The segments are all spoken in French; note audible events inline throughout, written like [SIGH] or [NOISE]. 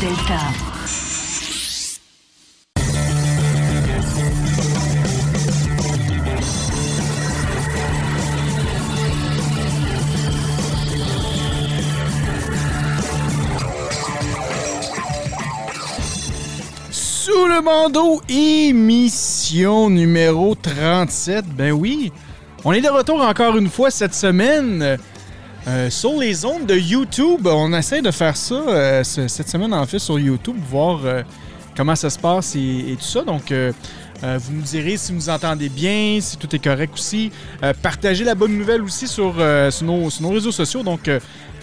Delta. Sous le bandeau, émission numéro 37. Ben oui, on est de retour encore une fois cette semaine euh, sur les ondes de YouTube. On essaie de faire ça euh, ce- cette semaine en fait sur YouTube, voir euh, comment ça se passe et, tout ça. Donc, vous nous direz si vous entendez bien, si tout est correct aussi. Partagez la bonne nouvelle aussi sur, nos, réseaux sociaux. Donc,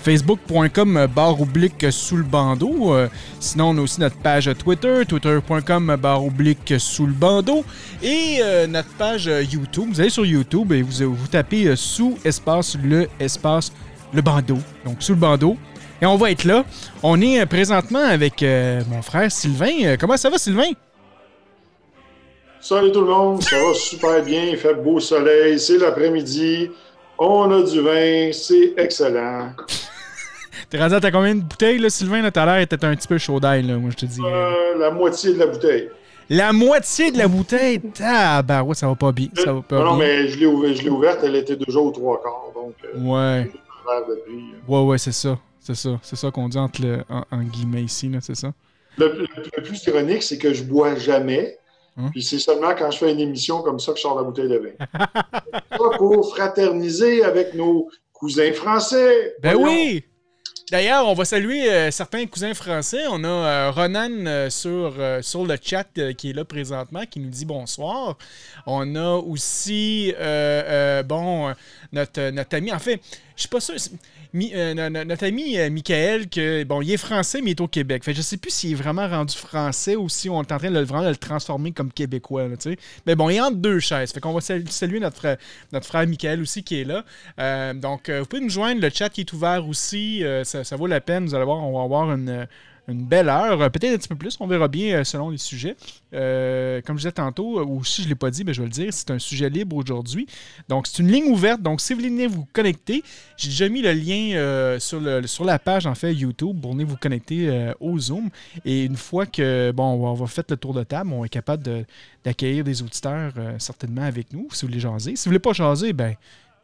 facebook.com barre oblique sous le bandeau. Sinon, on a aussi notre page Twitter, twitter.com barre oblique sous le bandeau. Et notre page YouTube. Vous allez sur YouTube et vous, tapez sous espace le espace le bandeau. Donc, sous le bandeau. Et on va être là. On est euh, présentement avec euh, mon frère Sylvain. Euh, comment ça va, Sylvain? Salut tout le monde, ça va super bien, il fait beau soleil, c'est l'après-midi, on a du vin, c'est excellent. [LAUGHS] T'es rendu à t'as combien de bouteilles, là, Sylvain? Là, tout à l'heure, était un petit peu chaud d'ail, là, moi, je te dis. Euh, la moitié de la bouteille. La moitié de la bouteille, tabarouette, ça va pas bien. Ça va pas non, non, bien. mais je l'ai ouverte, elle était déjà aux trois quarts, donc euh, Ouais, depuis. ouais, ouais, c'est ça. C'est ça. C'est ça qu'on dit entre le, en, en guillemets ici, c'est ça. Le, le- le plus ironique, c'est que je bois jamais, Hum. puis c'est seulement quand je fais une émission comme ça que je sors la bouteille de vin. [LAUGHS] ça pour fraterniser avec nos cousins français. Ben Voyons. oui! D'ailleurs, on va saluer euh, certains cousins français. On a euh, Ronan euh, sur, sur le chat qui est là présentement, qui nous dit bonsoir. On a aussi, bon, notre, notre ami, en fait, je suis pas sûr, euh, no- no- notre ami euh, Michael, que, bon, il est français, mais il est au Québec. Fait je sais plus s'il est vraiment rendu français ou si on est en train de le, vraiment le transformer comme québécois, là. Mais bon, il est entre deux chaises. Fait qu'on va sal- saluer notre frère, notre frère Michael aussi qui est là. Euh, donc, vous pouvez nous joindre. Le chat qui est ouvert aussi. ça, ça vaut la peine. Vous allez voir, on va avoir une, une belle heure. euh, Peut-être un petit peu plus. On verra bien euh, selon les sujets. Euh, comme je disais tantôt, ou si je ne l'ai pas dit, ben, je vais le dire, c'est un sujet libre aujourd'hui. Donc, c'est une ligne ouverte. Donc, si vous voulez vous connecter, j'ai déjà mis le lien sur, la page, en fait, YouTube, pour venir vous connecter au Zoom. Et une fois que, bon, on va, faire le tour de table, on est capable d'accueillir des auditeurs certainement avec nous, si vous voulez jaser. Si vous voulez pas jaser, ben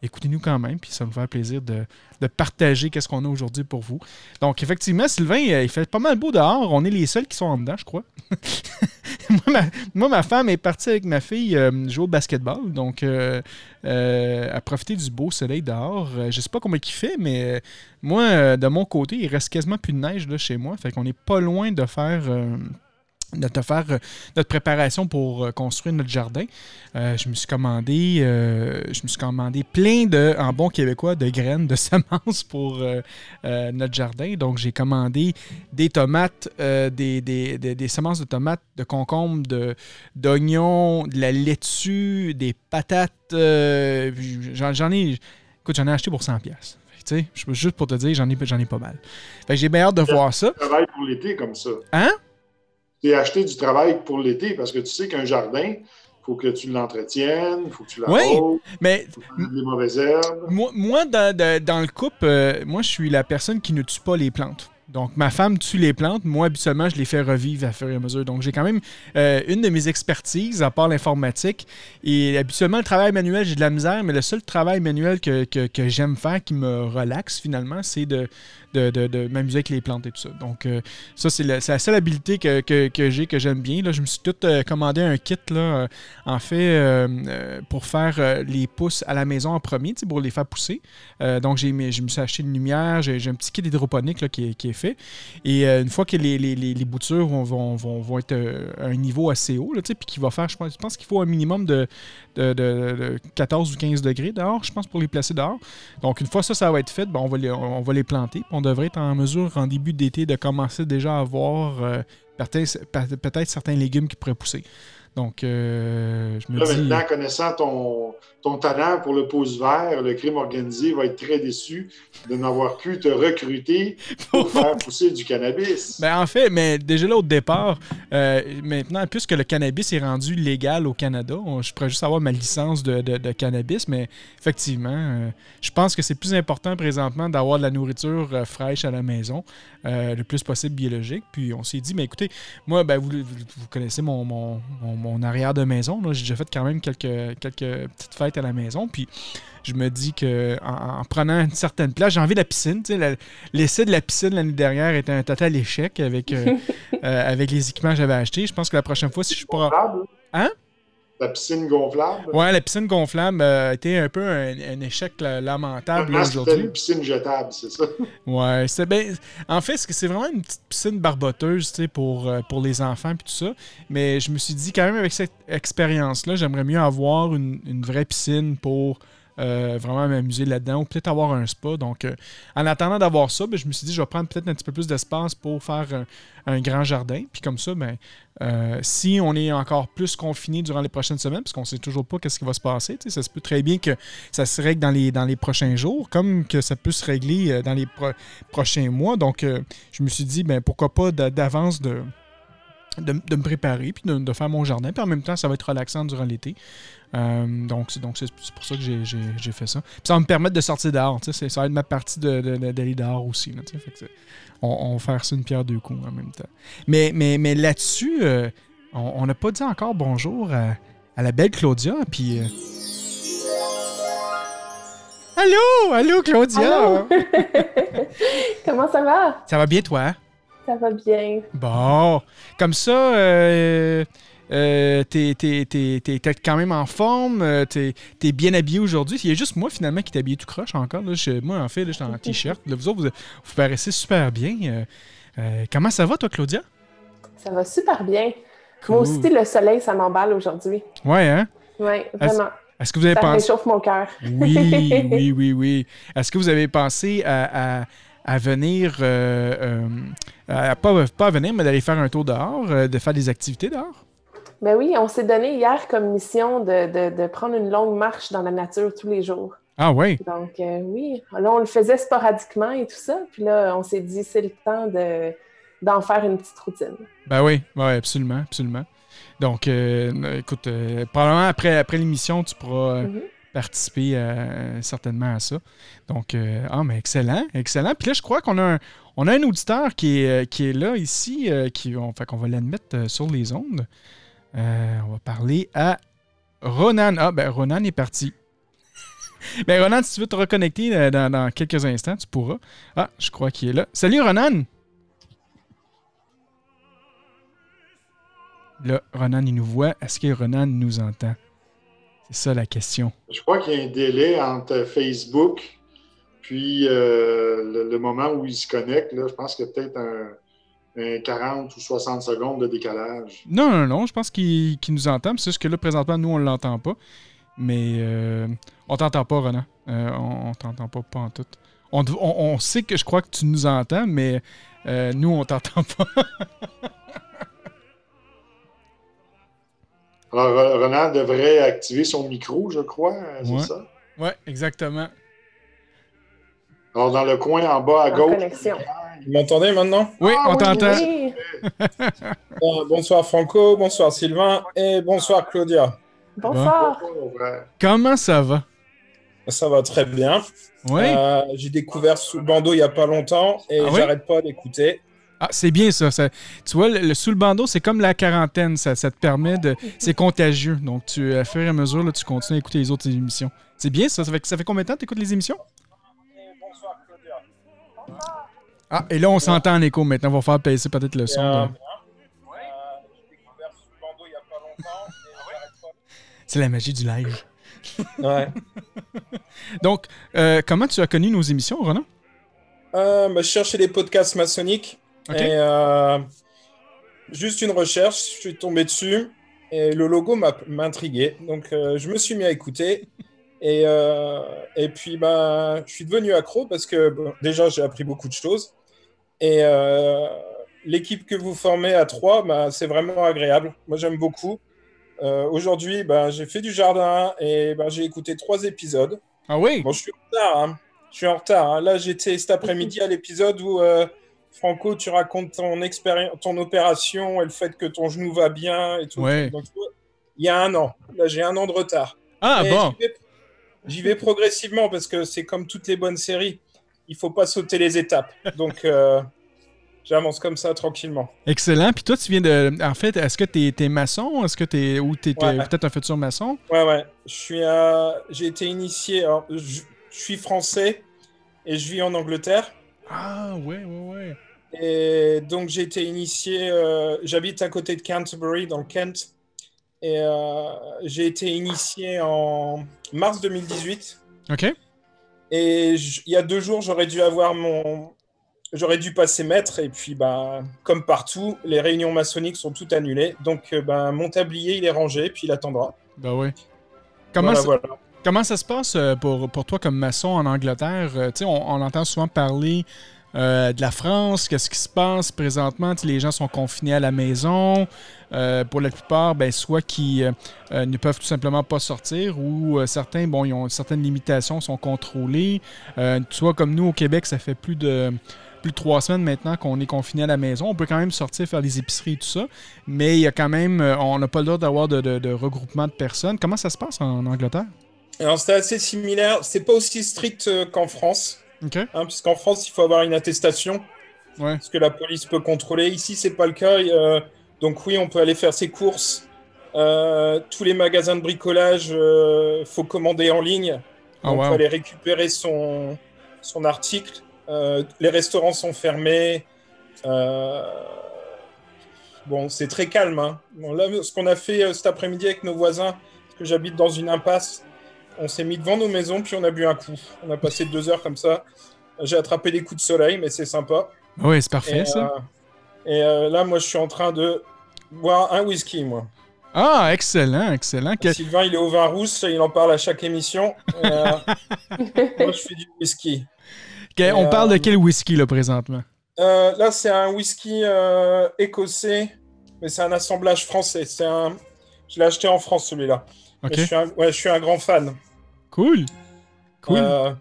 écoutez-nous quand même, puis ça nous faire plaisir de, de partager qu'est-ce qu'on a aujourd'hui pour vous. Donc, effectivement, Sylvain, euh, il fait pas mal beau dehors. On est les seuls qui sont en dedans, je crois. [LAUGHS] moi, ma, femme est partie avec ma fille euh, jouer au basketball, donc euh, à profiter du beau soleil dehors. Je sais pas comment il fait, mais moi, de mon côté, il reste quasiment plus de neige là, chez moi. Fait qu'on est pas loin de faire... de te faire euh, notre préparation pour euh, construire notre jardin. Euh, je me suis commandé euh, je me suis commandé plein de, en bon québécois, de graines, de [LAUGHS] semences pour euh, notre jardin. Donc j'ai commandé des tomates, des, des- des- des semences de tomates, de concombres, de, d'oignons, de la laitue, des patates. j'en, j'en ai. Écoute, j'en ai acheté pour 100$. pièces. Tu sais, je- juste pour te dire, j'en ai, j'en ai pas mal. Fait que j'ai bien hâte de voir ça. travail pour l'été comme ça. Hein? C'est acheter du travail pour l'été parce que tu sais qu'un jardin, il faut que tu l'entretiennes, il faut que tu Oui. l'arroses, Mais faut que tu les mauvaises herbes. Moi, moi, dans, dans- dans le couple, euh, moi, je suis la personne qui ne tue pas les plantes. Donc, ma femme tue les plantes. Moi, habituellement, je les fais revivre à fur et à mesure. Donc, j'ai quand même euh, une de mes expertises, à part l'informatique. Et habituellement, le travail manuel, j'ai de la misère, mais le seul travail manuel que, que- que j'aime faire, qui me relaxe finalement, c'est de, de, m'amuser avec les plantes et tout ça. Donc, euh, ça, c'est la, seule habileté que, j'ai, que j'aime bien. Là, je me suis tout euh, commandé un kit, là, euh, en fait, pour faire les pousses à la maison en premier, pour les faire pousser. Donc, j'ai, je me suis acheté une lumière, j'ai, un petit kit hydroponique là, qui, est, qui fait. Et une fois que les, les- les- les boutures vont, vont, vont- vont être à un niveau assez haut, puis qu'il va faire, je pense, je pense qu'il faut un minimum de, de, de- de 14 ou 15 degrés dehors, je pense, pour les placer dehors. Donc, une fois ça, ça va être fait, ben, on, va les, on, va les planter. Devrait être en mesure, en début d'été, de commencer déjà à avoir euh, peut-être certains légumes qui pourraient pousser. Donc, euh, je me Là, dis... maintenant, connaissant ton, ton talent pour le pouce vert, le crime organisé va être très déçu de n'avoir pu te recruter pour [LAUGHS] faire pousser du cannabis. Ben, en fait, mais déjà là au départ, euh, maintenant, puisque le cannabis est rendu légal au Canada, je pourrais juste avoir ma licence de, de- de cannabis, mais effectivement, euh, je pense que c'est plus important présentement d'avoir de la nourriture euh, fraîche à la maison, euh, le plus possible biologique. Puis on s'est dit, mais écoutez, moi, ben, vous, vous- vous connaissez mon, mon- mon- mon arrière de maison. J'ai déjà fait quand même quelques, quelques petites fêtes à la maison. Puis je me dis que en, en prenant une certaine place, j'ai envie de la piscine. L'essai de la piscine l'année dernière était un total échec avec, euh, [LAUGHS] euh, avec les équipements que j'avais achetés. Je pense que la prochaine fois, si je pourrais. Gonflable? Hein? La piscine gonflable? Ouais, la piscine gonflable euh, a été un peu un, un échec la- lamentable Maintenant, c'était aujourd'hui. une piscine jetable, c'est ça? [LAUGHS] Ouais, c'est ben, en fait, c'est vraiment une petite piscine barboteuse, tu sais, pour, euh, pour les enfants puis tout ça. Mais je me suis dit quand même avec cette expérience-là, j'aimerais mieux avoir une, une vraie piscine pour euh, vraiment m'amuser là-dedans ou peut-être avoir un spa. Donc, euh, en attendant d'avoir ça, ben, je me suis dit je vais prendre peut-être un petit peu plus d'espace pour faire un, grand jardin. Puis comme ça, ben, euh, si on est encore plus confiné durant les prochaines semaines, parce qu'on sait toujours pas qu'est-ce qui va se passer, ça se peut très bien que ça se règle dans les, dans les prochains jours, comme que ça peut se régler dans les pro- prochains mois. Donc, je me suis dit, ben, pourquoi pas d'a- d'avance de, de, de me préparer, puis de, de faire mon jardin. Puis en même temps, ça va être relaxant durant l'été. Euh, donc, c'est donc pour ça que j'ai- fait ça. Puis ça va me permettre de sortir dehors. Ça va être ma partie de- de- de- d'aller dehors aussi. là, fait que on, on va faire ça une pierre deux coups en même temps. Mais, mais, mais là-dessus, euh, on on n'a pas dit encore bonjour à, à la belle Claudia. Puis. euh, Allô, allô Claudia? Allô? [LAUGHS] Comment ça va? Ça va bien toi? Ça va bien. Bon, comme ça, euh, euh, t'es, t'es- t'es- t'es- t'es quand même en forme, euh, t'es, t'es bien habillé aujourd'hui. Il y a juste moi finalement qui t'habille tout croche encore. Là. Je- moi en fait, là, j'étais en t-shirt. Là, vous autres, vous, vous paraissez super bien. Euh, comment ça va toi, Claudia? Ça va super bien. Cool. Moi aussi, le soleil, ça m'emballe aujourd'hui. Ouais, hein? Oui, vraiment. Est-ce que vous avez Ça pensé. réchauffe mon cœur. Oui, oui, [LAUGHS] oui, oui. Est-ce que vous avez pensé à, à- à venir, euh, euh, à- pas, pas à venir, mais d'aller faire un tour dehors, euh, de faire des activités dehors? Ben oui, on s'est donné hier comme mission de, de- de prendre une longue marche dans la nature tous les jours. Ah ouais. Donc euh, oui, là, on le faisait sporadiquement et tout ça. Puis là, on s'est dit, c'est le temps de, d'en faire une petite routine. Ben oui, ouais, absolument, absolument. Donc, euh, écoute, euh, probablement après, après l'émission, tu pourras Mhm. Participer euh, certainement à ça. Donc, euh, ah, mais excellent, excellent. Puis là, je crois qu'on a un, on a un auditeur qui est, euh, qui est là, ici, qui, on, fait qu'on va l'admettre sur les ondes. On va parler à Ronan. Ah, ben Ronan est parti. [LAUGHS] ben Ronan, si tu veux te reconnecter dans quelques instants, tu pourras. Ah, je crois qu'il est là. Salut Ronan! Là, Ronan, il nous voit. Est-ce que Ronan nous entend? C'est ça la question. Je crois qu'il y a un délai entre Facebook puis euh, le, le moment où il se connecte. Là, je pense qu'il y a peut-être un, un 40 ou 60 secondes de décalage. Non, non, non, je pense qu'il nous entend. C'est juste que là, présentement, nous, on ne l'entend pas. Mais euh, on t'entend pas, Ronan. Euh, on, on t'entend pas, pas en tout. On, on- on sait que je crois que tu nous entends, mais euh, nous, on t'entend pas. [LAUGHS] Ronan devrait activer son micro, je crois, c'est Ouais. ça? ouais, exactement. Alors, dans le coin en bas à En gauche. connexion. Vous m'entendez maintenant? Oui, Ah on oui, t'entend. Oui, Bon, [LAUGHS] Bonsoir Franco, bonsoir Sylvain et bonsoir Claudia. bonsoir. Comment ça va? Ça va très bien. Oui? Euh, J'ai découvert sous le bandeau il n'y a pas longtemps et Ah oui? j'arrête pas d'écouter. Ah, c'est bien ça, ça. Tu vois, le, le sous le bandeau, c'est comme la quarantaine. Ça, ça te permet de. C'est contagieux. Donc, tu, à fur et à mesure, là, tu continues à écouter les autres émissions. C'est bien ça. Ça fait, ça fait combien de temps que tu écoutes les émissions? Bonsoir Claudia. Ah, et là, on s'entend en écho maintenant. On va faire baisser peut-être le son. Euh, là. J'ai découvert sous le bandeau il n'y a pas longtemps et j'arrête C'est la magie du live. Ouais. [LAUGHS] Donc, euh, comment tu as connu nos émissions, Ronan? Euh, bah, je cherchais des podcasts maçonniques. Et euh, juste une recherche, je suis tombé dessus. Et le logo m'a intrigué. Donc, euh, je me suis mis à écouter. Et, euh, et puis, bah, je suis devenu accro parce que bon, déjà, j'ai appris beaucoup de choses. Et l'équipe que vous formez à trois, bah, c'est vraiment agréable. Moi, j'aime beaucoup. Aujourd'hui, bah, j'ai fait du jardin et bah, j'ai écouté trois épisodes. Ah oui? Bon, je suis en retard. hein. Je suis en retard. hein. Là, j'étais cet après-midi à l'épisode où Franco, tu racontes ton expérience, ton opération et le fait que ton genou va bien et tout. Ouais. Donc, tu vois, il y a un an. Là, j'ai un an de retard. Ah bon. j'y vais- progressivement parce que c'est comme toutes les bonnes séries. Il faut pas sauter les étapes. Donc, euh, j'avance comme ça tranquillement. Excellent. Puis toi, tu viens de. En fait, est-ce que t'es es maçon? Est-ce que t'es. Ou Ouais. peut-être un futur maçon? Ouais, ouais. Je suis, euh, j'ai été initié. alors, je, je suis français et je vis en Angleterre. Ah ouais, ouais, ouais. Et donc j'ai été initié, euh, j'habite à côté de Canterbury, dans le Kent. Et euh, j'ai été initié en mars 2018. OK. Et il y a deux jours, j'aurais dû avoir mon... J'aurais dû passer maître. Et puis, bah, comme partout, les réunions maçonniques sont toutes annulées. Donc, euh, bah, mon tablier, il est rangé, puis il attendra. Ben oui. Comment, Voilà, ça, voilà. Comment ça se passe euh, pour, toi comme maçon en Angleterre? Euh, on, on entend souvent parler euh, de la France, qu'est-ce qui se passe présentement? Les gens sont confinés à la maison. Pour la plupart, ben, soit qui ne peuvent tout simplement pas sortir ou certains, bon, ils ont certaines limitations, sont contrôlés. Vois, comme nous au Québec, ça fait plus de plus de trois semaines maintenant qu'on est confiné à la maison. On peut quand même sortir faire des épiceries et tout ça, mais il y a quand même, on n'a pas le droit d'avoir de regroupement de personnes. Comment ça se passe en Angleterre? Alors, c'était assez similaire. C'est pas aussi strict euh, qu'en France. Hein, puisqu'en France, il faut avoir une attestation. Ouais. ce que la police peut contrôler. Ici, c'est pas le cas. euh, donc oui, on peut aller faire ses courses. Euh, tous les magasins de bricolage, euh, faut commander en ligne. Ah, on wow. peut aller récupérer son, son article. Les restaurants sont fermés. Bon, c'est très calme. hein. Bon, là, ce qu'on a fait cet après-midi avec nos voisins, parce que j'habite dans une impasse, on s'est mis devant nos maisons, puis on a bu un coup. On a passé deux heures comme ça. J'ai attrapé des coups de soleil, mais c'est sympa. Oui, c'est parfait, Et, ça. euh, et euh, là, moi, je suis en train de boire un whisky, moi. Ah, excellent, excellent. Que- Sylvain, il est au vin rouge, il en parle à chaque émission. Et, euh, [LAUGHS] moi, je fais du whisky. Et, on parle de quel whisky, là, présentement? Euh, là, c'est un whisky euh, écossais, mais c'est un assemblage français. C'est un... Je l'ai acheté en France, celui-là. OK. Mais Je, suis un... ouais, je suis un grand fan. Cool. Cool. Euh,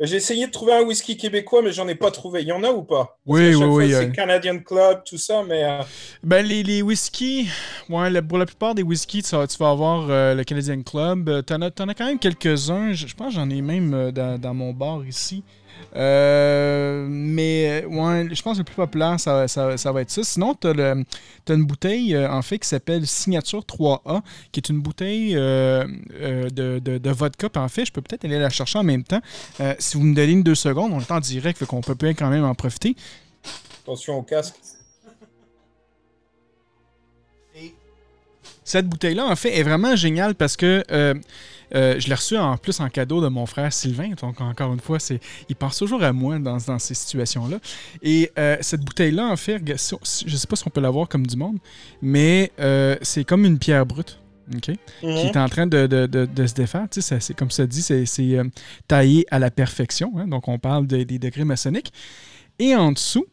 J'ai essayé de trouver un whisky québécois, mais j'en ai pas trouvé. Il y en a ou pas? Parce Oui, oui, oui, euh. C'est Canadian Club, tout ça, mais euh, Ben, les, les whiskies, ouais, pour la plupart des whiskies, tu vas, tu vas avoir euh, le Canadian Club. Euh, T'en as, t'en as quand même quelques-uns. Je, je pense que j'en ai même euh, dans, dans mon bar ici. Euh, mais, je pense que le plus populaire, ça, ça- ça va être ça. Sinon, le- t'as une bouteille, euh, en fait, qui s'appelle Signature 3A, qui est une bouteille euh, de, de, vodka. En fait, je peux peut-être aller la chercher en même temps. Si vous me donnez une deux secondes, on est en direct, fait qu'on peut bien quand même en profiter. attention au casque. Cette bouteille-là, en fait, est vraiment géniale parce que euh, euh, je l'ai reçue en plus en cadeau de mon frère Sylvain. Donc, encore une fois, c'est, il pense toujours à moi dans, dans ces situations-là. Et euh, cette bouteille-là, en fait, je sais pas si on peut la voir comme du monde, mais c'est comme une pierre brute. OK? Qui Mhm. est en train de, de- de- de se défaire. Tu sais, ça- c'est, comme ça dit, c'est, c'est, euh, taillé à la perfection. hein. Donc, on parle de- des degrés maçonniques. Et en dessous,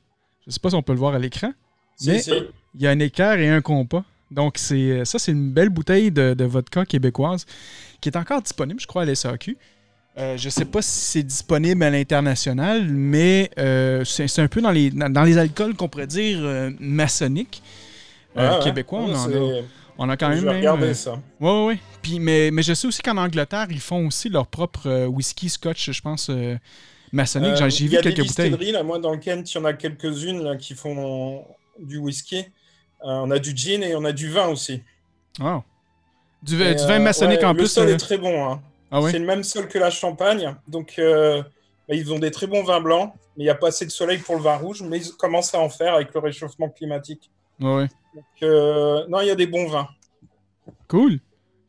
je sais pas si on peut le voir à l'écran, Si, mais si. il y a un équerre et un compas. Donc, c'est ça, c'est une belle bouteille de, de vodka québécoise qui est encore disponible, je crois, à l'SAQ. Euh, je sais pas si c'est disponible à l'international, mais euh, c'est un peu dans les, dans, les alcools qu'on pourrait dire euh, maçonniques euh, ouais. québécois. On, en a, on a quand Je même. vais même, regarder euh, ça. Ouais, ouais, ouais. Puis, mais, mais je sais aussi qu'en Angleterre, ils font aussi leur propre euh, whisky scotch, je pense, euh, maçonnique. J'en- Euh, J'ai il vu y a quelques des bouteilles. distilleries, là, moi, dans le Kent, il y en a quelques-unes qui font du whisky. Euh, on a du gin et on a du vin aussi. Wow. Du, vin- Et, du vin euh, maçonnique ouais, en le plus. sol euh, est très bon. hein. Ah ouais? C'est le même sol que la Champagne. Donc, euh, bah, ils ont des très bons vins blancs. Mais il n'y a pas assez de soleil pour le vin rouge. Mais ils commencent à en faire avec le réchauffement climatique. Ouais, ouais. Donc, euh, non, il y a des bons vins. Cool.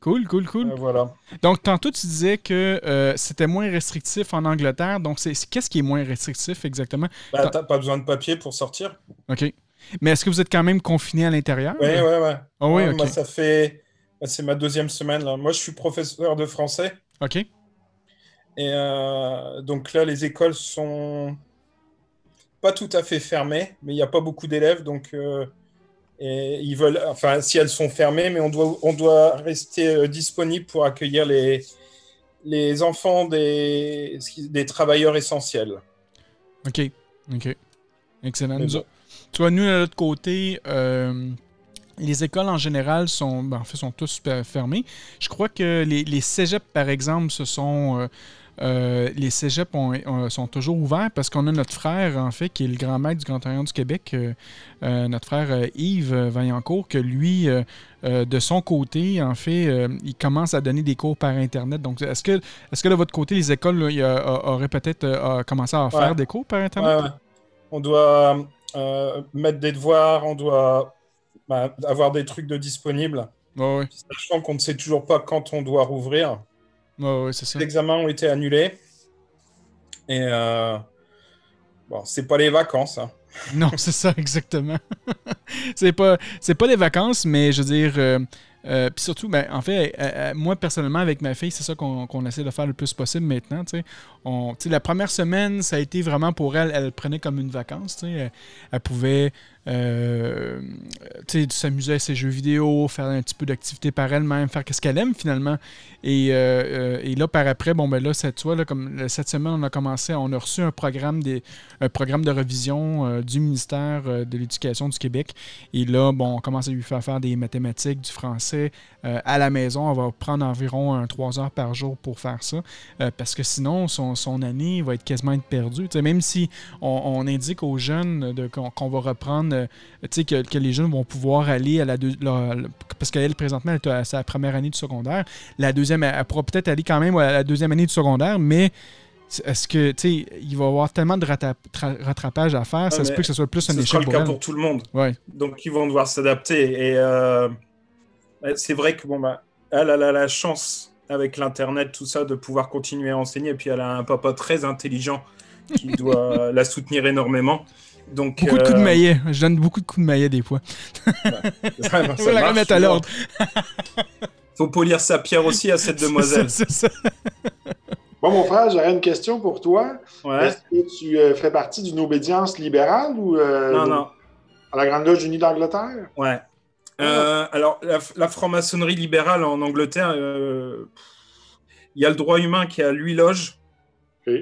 Cool, cool, cool. Euh, voilà. Donc, tantôt, tu disais que c'était moins restrictif en Angleterre. Donc, c'est- qu'est-ce qui est moins restrictif exactement? Bah, t'as pas besoin de papier pour sortir. OK. Mais est-ce que vous êtes quand même confiné à l'intérieur? Ouais, ouais, ouais. Ah oui, Ouais, OK. Moi, ça fait. bah, C'est ma deuxième semaine là. Moi, je suis professeur de français. OK. Et euh, donc là, les écoles sont pas tout à fait fermées, mais il n'y a pas beaucoup d'élèves, donc euh, et ils veulent, enfin, si elles sont fermées, mais on doit, on doit rester euh, disponible pour accueillir les, les enfants des, des travailleurs essentiels. OK. OK. Excellent. Nous Tu vois, nous, de l'autre côté, euh, les écoles en général sont, ben, en fait, sont tous fermées. Je crois que les, les cégeps, par exemple, ce sont. euh, euh, les cégeps ont- ont- sont toujours ouverts parce qu'on a notre frère, en fait, qui est le grand maître du Grand Orient du Québec, euh, euh, notre frère Yves Vaillancourt, que lui, de son côté, en fait, il commence à donner des cours par Internet. Donc, est-ce que, est-ce que de votre côté, les écoles là, il y a- a- auraient peut-être commencé à faire Ouais. des cours par Internet? Ouais, ouais. On doit euh, mettre des devoirs, on doit bah, avoir des trucs de disponibles, ouais. sachant qu'on ne sait toujours pas quand on doit rouvrir. Ça. Les examens ont été annulés. Et euh, bon, c'est pas les vacances. hein. Non, c'est ça, [LAUGHS] exactement. c'est pas, c'est pas les vacances, mais je veux dire. Euh, puis surtout, ben, en fait, euh, euh, moi personnellement, avec ma fille, c'est ça qu'on essaie de faire le plus possible maintenant. tu sais. On, tu sais, la première semaine, ça a été vraiment pour elle, elle le prenait comme une vacance. Elle, elle pouvait sais, s'amuser à ses jeux vidéo, faire un petit peu d'activité par elle-même, faire ce qu'elle aime finalement. Et, euh, euh, et là, par après, bon, ben là, cette, vois, là, comme, cette semaine, on a commencé, on a reçu un programme, des, un programme de revision euh, du ministère euh, de l'Éducation du Québec. Et là, bon, on commence à lui faire faire des mathématiques, du français à la maison. On va prendre environ un, trois heures par jour pour faire ça. parce que sinon, son, son année va être quasiment perdue. Même si on, indique aux jeunes de- qu'on va reprendre, que, que les jeunes vont pouvoir aller à la, deux- la- parce qu'elle, présentement, elle est à sa première année du secondaire. La deuxième, elle, elle pourra peut-être aller quand même à la deuxième année du secondaire, mais est-ce que, tu sais, il va y avoir tellement de rattra- tra- rattrapage à faire, ça Ah, se mais peut que ce soit plus un Ce sera échec le pour cas elle. pour tout le monde. Ouais. Donc, ils vont devoir s'adapter. Et euh, c'est vrai que bon, bah, elle, elle a la chance, avec l'Internet, tout ça, de pouvoir continuer à enseigner. Et puis, elle a un papa très intelligent qui [LAUGHS] doit la soutenir énormément. Donc, Beaucoup de coups de euh, maillet. Je donne beaucoup de coups de maillet des fois. [LAUGHS] [LAUGHS] On va la remettre à l'ordre. Faut polir sa pierre aussi à cette [LAUGHS] demoiselle. C'est ça. Bon, mon frère, j'aurais une question pour toi. Ouais. Est-ce que tu euh, fais partie d'une obédience libérale ou euh, Non, non. à la Grande Loge unie d'Angleterre? Ouais. Euh, alors, la, la franc-maçonnerie libérale en Angleterre, euh, il y a le droit humain qui a huit loges. Ok.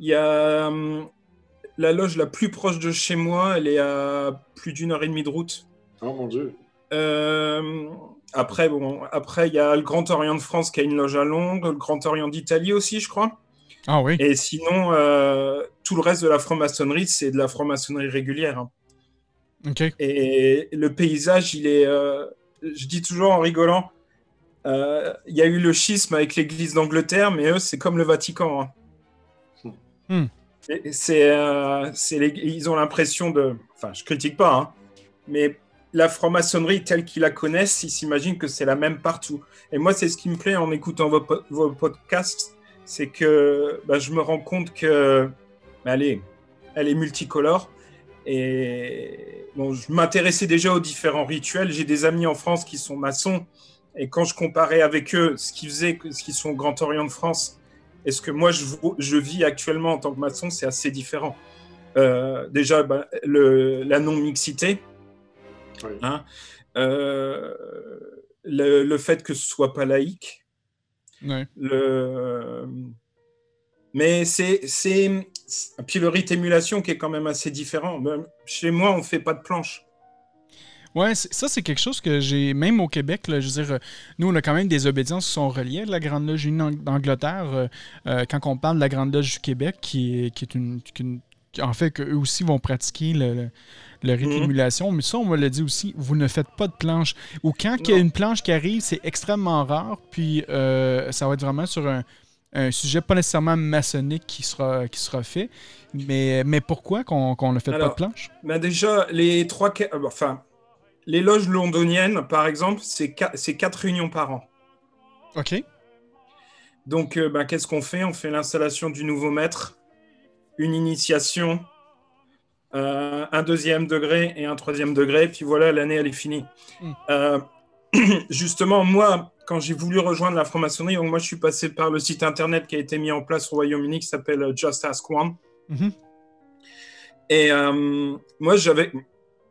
Il y a hum, la loge la plus proche de chez moi, elle est à plus d'une heure et demie de route. Oh mon Dieu. Euh, après, bon, après, il y a le Grand Orient de France qui a une loge à Londres, le Grand Orient d'Italie aussi, je crois. Ah oui. Et sinon, euh, tout le reste de la franc-maçonnerie, c'est de la franc-maçonnerie régulière. hein. OK. Et le paysage, il est. euh, je dis toujours en rigolant, euh, il y a eu le schisme avec l'Église d'Angleterre, mais eux, c'est comme le Vatican. hein. Hmm. C'est, euh, ils ont l'impression de. Enfin, je critique pas, hein, mais la franc-maçonnerie telle qu'ils la connaissent, ils s'imaginent que c'est la même partout. Et moi, c'est ce qui me plaît en écoutant vos, vos podcasts, c'est que bah, je me rends compte que. bah, elle, est, elle est multicolore. Et bon, je m'intéressais déjà aux différents rituels. J'ai des amis en France qui sont maçons. Et quand je comparais avec eux ce qu'ils faisaient, ce qu'ils sont au Grand Orient de France, et ce que moi je, je vis actuellement en tant que maçon, c'est assez différent. Euh, déjà, bah, le- la non-mixité, Oui. hein, euh, le, le fait que ce soit pas laïque, le... Mais c'est, c'est... Puis le rite émulation qui est quand même assez différent. Même Chez moi, on fait pas de planche. C'est- ça, c'est quelque chose que j'ai, même au Québec, là, je veux dire, euh, nous, on a quand même des obédiences qui sont reliées à la Grande Loge d'Angleterre. euh, euh, quand on parle de la Grande Loge du Québec, qui est, qui est une. qui en fait, qu'eux aussi vont pratiquer le, le, le rite Mhm. d'émulation. Mais ça, on me l'a dit aussi, vous ne faites pas de planche. Ou quand il y a une planche qui arrive, c'est extrêmement rare. Puis euh, ça va être vraiment sur un, un sujet pas nécessairement maçonnique qui sera, qui sera fait. Mais, mais pourquoi qu'on ne fait pas de planche? Bah déjà, les trois... Enfin, les loges londoniennes, par exemple, c'est qua- c'est quatre réunions par an. OK. Donc, euh, ben, qu'est-ce qu'on fait? On fait l'installation du nouveau maître, une initiation, euh, un deuxième degré et un troisième degré, puis voilà, l'année, elle est finie. Mm. Euh, [CLEARS THROAT] justement, moi, quand j'ai voulu rejoindre la franc-maçonnerie, donc moi, je suis passé par le site internet qui a été mis en place au Royaume-Uni, qui s'appelle euh, Just Ask One. Mhm. Et moi, j'avais,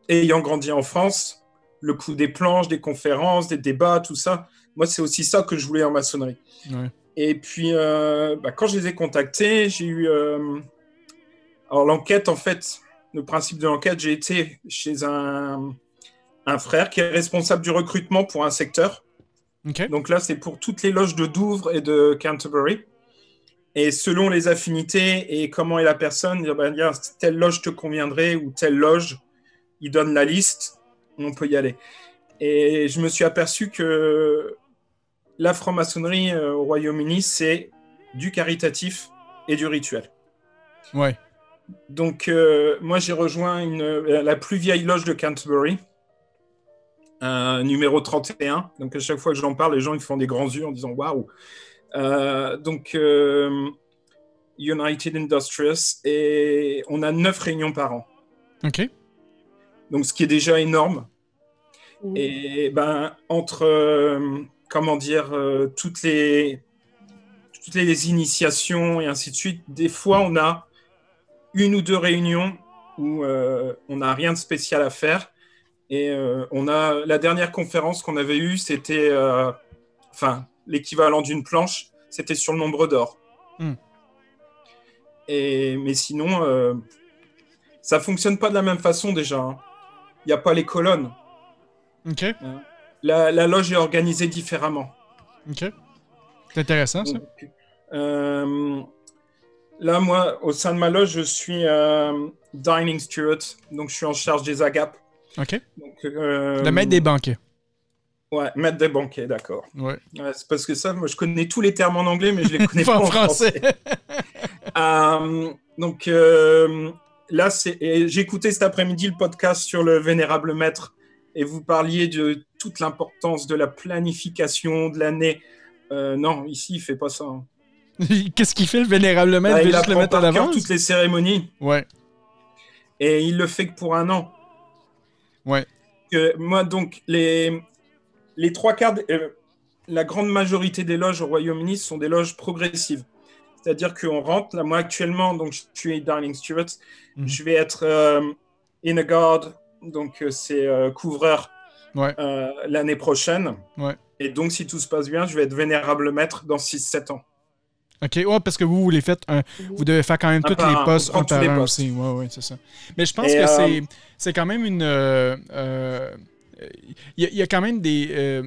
ayant grandi en France, le coup des planches, des conférences, des débats, tout ça, moi, c'est aussi ça que je voulais en maçonnerie. Ouais. Et puis, euh, bah, quand je les ai contactés, j'ai eu. euh, Alors, l'enquête, en fait, le principe de l'enquête, j'ai été chez un, un frère qui est responsable du recrutement pour un secteur. Donc là, c'est pour toutes les loges de Douvres et de Canterbury. Et selon les affinités et comment est la personne, dire, ben, bien, telle loge te conviendrait ou telle loge, il donne la liste, on peut y aller. Et je me suis aperçu que la franc-maçonnerie euh, au Royaume-Uni, c'est du caritatif et du rituel. Ouais. Donc, euh, moi, j'ai rejoint une, euh, la plus vieille loge de Canterbury, euh, numéro 31. Donc, à chaque fois que j'en parle, les gens ils font des grands yeux en disant waouh. Donc, euh, United Industrious, et on a neuf réunions par an. OK. Donc, ce qui est déjà énorme. Mhm. Et ben, entre, euh, comment dire, euh, toutes, les, toutes les initiations et ainsi de suite, des fois, on a une ou deux réunions où euh, on n'a rien de spécial à faire. Et euh, on a la dernière conférence qu'on avait eue, c'était, euh, enfin, l'équivalent d'une planche, c'était sur le nombre d'or. Hmm. Et mais sinon, euh, ça fonctionne pas de la même façon déjà. hein. Il n'y a pas les colonnes. OK. La, la loge est organisée différemment. OK. C'est intéressant, ça. Donc, euh, là, moi, au sein de ma loge, je suis euh, Dining Steward, donc je suis en charge des agapes. OK. Donc, euh, Le maître des banquets. Ouais, maître des banquets, d'accord. Ouais. Ouais, c'est parce que ça, moi, je connais tous les termes en anglais, mais je les [LAUGHS] connais pas Pas en en français. français. [LAUGHS] Euh, donc euh, là, j'ai écouté cet après-midi le podcast sur le vénérable maître et vous parliez de toute l'importance de la planification de l'année. Euh, non, ici, il fait pas ça. hein. [LAUGHS] Qu'est-ce qu'il fait, le vénérable maître? Il il juste le apprend mettre à cœur toutes les cérémonies Ouais. et il le fait que pour un an. Ouais. Moi, donc, les, les trois quarts, de- euh, la grande majorité des loges au Royaume-Uni sont des loges progressives. C'est-à-dire qu'on rentre, là, moi actuellement, donc je suis Darling Stewart, Mhm. je vais être euh, in a guard, donc euh, c'est euh, couvreur Ouais. euh, l'année prochaine. Ouais. Et donc, si tout se passe bien, je vais être vénérable maître dans 6-7 ans. OK. Ouais, parce que vous, vous les faites. un- Vous devez faire quand même Un tous par les postes un tous par un aussi. Ouais, ouais, c'est ça. Mais je pense Et, que c'est quand même une. Il y, y a quand même des.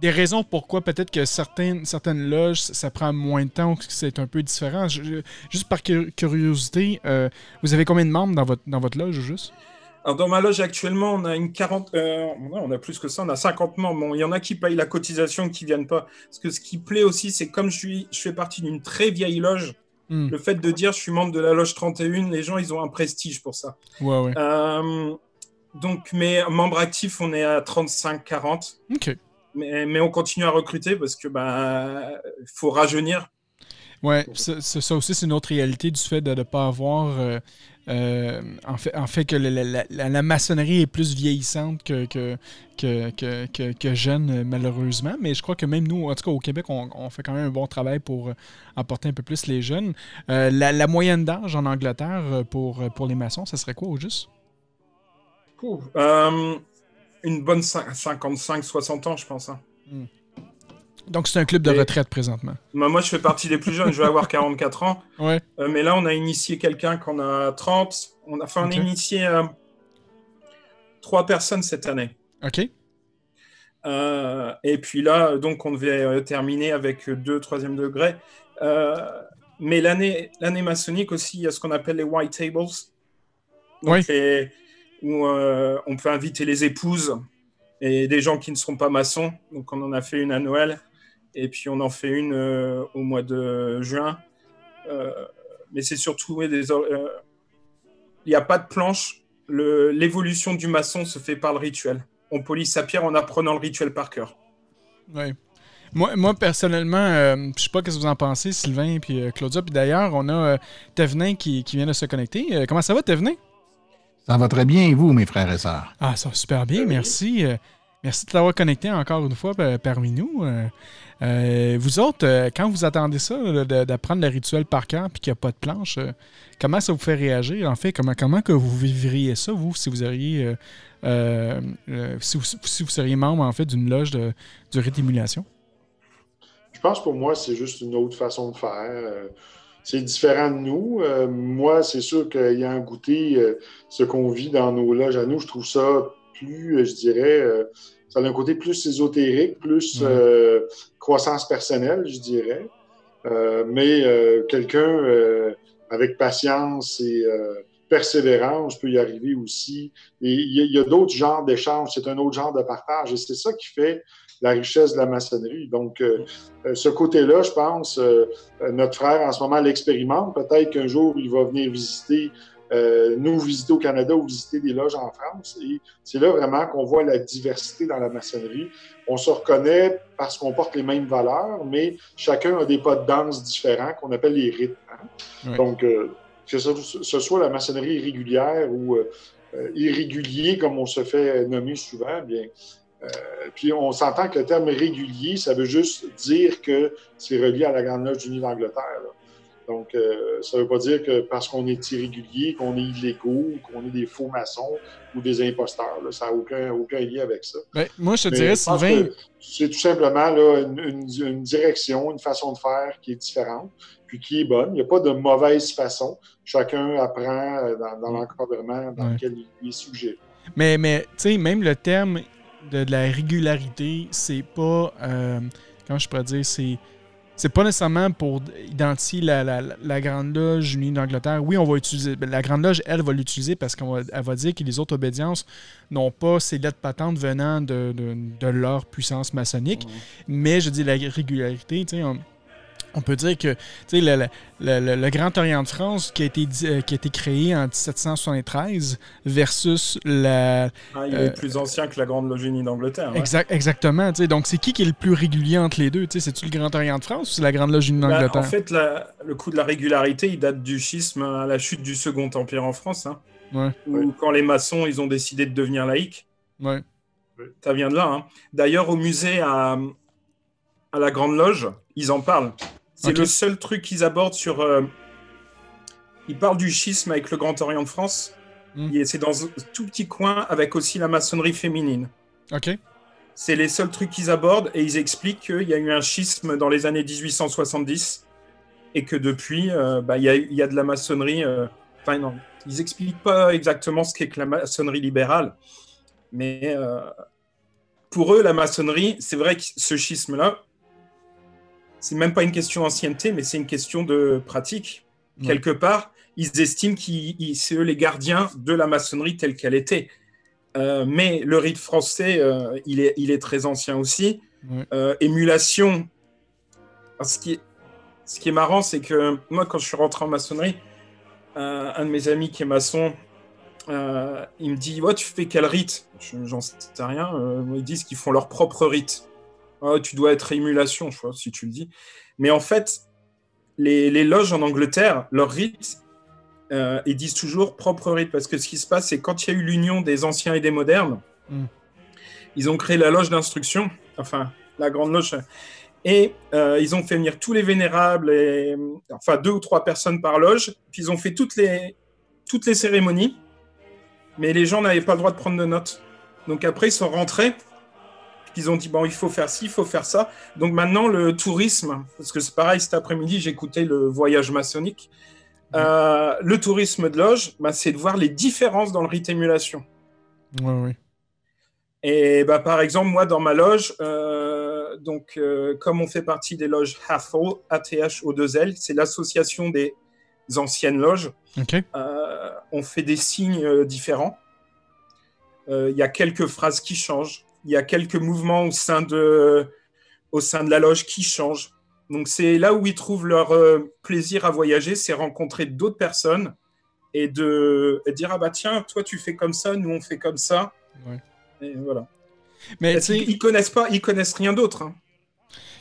Des raisons pourquoi peut-être que certaines, certaines loges, ça prend moins de temps ou que c'est un peu différent. Je- je- juste par cu- curiosité, euh, vous avez combien de membres dans votre, dans votre loge, juste? Alors, dans ma loge actuellement, on a une 40. euh, on a plus que ça, on a 50 membres. Bon, il y en a qui payent la cotisation, qui viennent pas. Parce que ce qui plaît aussi, c'est comme je, suis, je fais partie d'une très vieille loge, Hmm. le fait de dire je suis membre de la loge 31, les gens, ils ont un prestige pour ça. Ouais, ouais. Euh, donc, mes membres actifs, on est à 35-40. OK. Mais, mais on continue à recruter parce que bah, faut rajeunir. Ouais, ça, aussi, c'est une autre réalité du fait de ne pas avoir. euh, euh, en, fait, en fait, que la, la- la- la maçonnerie est plus vieillissante que, que, que, que, que- jeune, euh, malheureusement. Mais je crois que même nous, en tout cas au Québec, on, on fait quand même un bon travail pour apporter un peu plus les jeunes. Euh, la, moyenne d'âge en Angleterre pour, pour les maçons, ça serait quoi au juste? Euh, une bonne cin- 55-60 ans, je pense. hein. Donc, c'est un club de Et- retraite présentement. Moi, moi, je fais partie des plus jeunes, je vais avoir [LAUGHS] 44 ans. Ouais. Euh, mais là, on a initié quelqu'un qu'on a 30. On a, enfin, on Ok. a initié euh, trois personnes cette année. OK. Euh, et puis là, donc, on devait euh, terminer avec deux troisième degrés. Euh, mais l'année l'année maçonnique aussi, il y a ce qu'on appelle les white tables. Donc, Oui. les- où euh, on peut inviter les épouses et des gens qui ne seront pas maçons. Donc, on en a fait une à Noël. Et puis, on en fait une euh, au mois de juin. Euh, mais c'est surtout des. Il n'y a pas de planche. L'évolution du maçon se fait par le rituel. On polie sa pierre en apprenant le rituel par cœur. Ouais. Moi, moi personnellement, euh, je sais pas ce que vous en pensez, Sylvain euh, Claudia. Puis d'ailleurs, on a euh, Thévenin qui, qui vient de se connecter. Comment ça va, Thévenin? Ça va très bien, et vous, mes frères et sœurs? Ah, ça va super bien, merci. Euh, merci de t'avoir connecté encore une fois euh, parmi nous. Euh, vous autres, euh, quand vous attendez ça, d'apprendre le rituel par cœur puis qu'il n'y a pas de planche, euh, comment ça vous fait réagir? En fait, comment, comment que vous vivriez ça, vous, si vous auriez euh, euh, euh, si, vous, si vous seriez membre en fait d'une loge de, de rite émulation? Je pense pour moi, c'est juste une autre façon de faire. C'est différent de nous. Euh, moi, c'est sûr qu'ayant goûté euh, ce qu'on vit dans nos loges à nous, je trouve ça plus, euh, je dirais, euh, ça a un côté plus ésotérique, plus euh, croissance personnelle, je dirais. Euh, mais euh, quelqu'un euh, avec patience et euh, persévérance peut y arriver aussi. Et il y a, il y a d'autres genres d'échanges, c'est un autre genre de partage. Et c'est ça qui fait la richesse de la maçonnerie. Donc, euh, euh, ce côté-là, je pense, euh, notre frère en ce moment l'expérimente. Peut-être qu'un jour, il va venir visiter, euh, nous visiter au Canada ou visiter des loges en France. Et c'est là vraiment qu'on voit la diversité dans la maçonnerie. On se reconnaît parce qu'on porte les mêmes valeurs, mais chacun a des pas de danse différents qu'on appelle les rites. hein. Donc, que ce, soit la maçonnerie régulière ou irrégulier, comme on se fait nommer souvent, bien, puis on s'entend que le terme régulier, ça veut juste dire que c'est relié à la Grande Loge unie d'Angleterre. Donc, euh, ça ne veut pas dire que parce qu'on est irrégulier, qu'on est illégaux, qu'on est des faux maçons ou des imposteurs. là. Ça n'a aucun, aucun lien avec ça. Ben, moi, je te Mais dirais, Sylvain, C'est tout simplement là, une, une- une direction, une façon de faire qui est différente, puis qui est bonne. Il n'y a pas de mauvaise façon. Chacun apprend euh, dans, dans l'encadrement dans Ouais. lequel il est sujet. Mais, mais tu sais, même le terme de, de la régularité, c'est pas. euh, comment je pourrais dire C'est. C'est pas nécessairement pour identifier la, la- la Grande Loge unie d'Angleterre. Oui, on va utiliser. ben, La Grande Loge, elle, va l'utiliser parce qu'elle va, elle va dire que les autres obédiences n'ont pas ces lettres patentes venant de, de- de leur puissance maçonnique. Mais je dis la régularité, tu sais, on, peut dire que le, le- le- le- le Grand Orient de France qui a été, euh, qui a été créé en 1773 versus la, Ah, il Euh, est plus ancien que la Grande Loge Unie d'Angleterre. ouais. Exact, exactement. Donc, c'est qui qui est le plus régulier entre les deux? C'est-tu le Grand Orient de France ou c'est la Grande Loge unie Bah, d'Angleterre? en fait, la- le coup de la régularité, il date du schisme à la chute du Second Empire en France, hein, Ouais, où Ouais. quand les maçons ils ont décidé de devenir laïcs. ouais. Ça vient de là. hein. D'ailleurs, au musée à, à la Grande Loge, ils en parlent. C'est le seul truc qu'ils abordent sur. euh, Ils parlent du schisme avec le Grand Orient de France. Mm. Et c'est dans un tout petit coin avec aussi la maçonnerie féminine. OK. C'est les seuls trucs qu'ils abordent et ils expliquent qu'il y a eu un schisme dans les années 1870 et que depuis, euh, bah, il y, a, il y a de la maçonnerie. euh, Enfin, non, ils expliquent pas exactement ce qu'est que la maçonnerie libérale, mais pour eux, la maçonnerie, c'est vrai que ce schisme-là, c'est même pas une question d'ancienneté, mais c'est une question de pratique. Ouais. Quelque part, ils estiment qu'ils c'est eux les gardiens de la maçonnerie telle qu'elle était. Euh, mais le rite français, euh, il, est, il est très ancien aussi. Ouais. Euh, émulation. Alors, Ce qui, est, ce qui est marrant, c'est que moi, quand je suis rentré en maçonnerie, un de mes amis qui est maçon, il me dit ouais, Tu fais quel rite? Je- J'en sais rien. Ils disent qu'ils font leur propre rite. Tu dois être émulation, je vois, si tu le dis. Mais en fait, les, les loges en Angleterre, leur rite, euh, ils disent toujours propre rite. Parce que ce qui se passe, c'est quand il y a eu l'union des anciens et des modernes, Mm. ils ont créé la loge d'instruction, enfin, la grande loge. Et euh, ils ont fait venir tous les vénérables, et, enfin deux ou trois personnes par loge, puis ils ont fait toutes les, toutes les cérémonies, mais les gens n'avaient pas le droit de prendre de notes. Donc après, ils sont rentrés, ils ont dit, bon, il faut faire ci, il faut faire ça. Donc maintenant, le tourisme, parce que c'est pareil, cet après-midi, j'écoutais le voyage maçonnique, Euh, le tourisme de loge, bah, c'est de voir les différences dans le rite émulation. Ouais, ouais. Et bah, par exemple, moi, dans ma loge, euh, donc, euh, comme on fait partie des loges HAFO, A-T-H-O-2-L, c'est l'association des anciennes loges, on fait des signes différents. Il y a quelques phrases qui changent. Il y a quelques mouvements au sein de, au sein de la loge qui changent. Donc, c'est là où ils trouvent leur euh, plaisir à voyager, c'est rencontrer d'autres personnes et de et dire Ah bah tiens, toi tu fais comme ça, nous on fait comme ça. Ouais. Et voilà. Mais ils connaissent pas, ils connaissent rien d'autre. hein.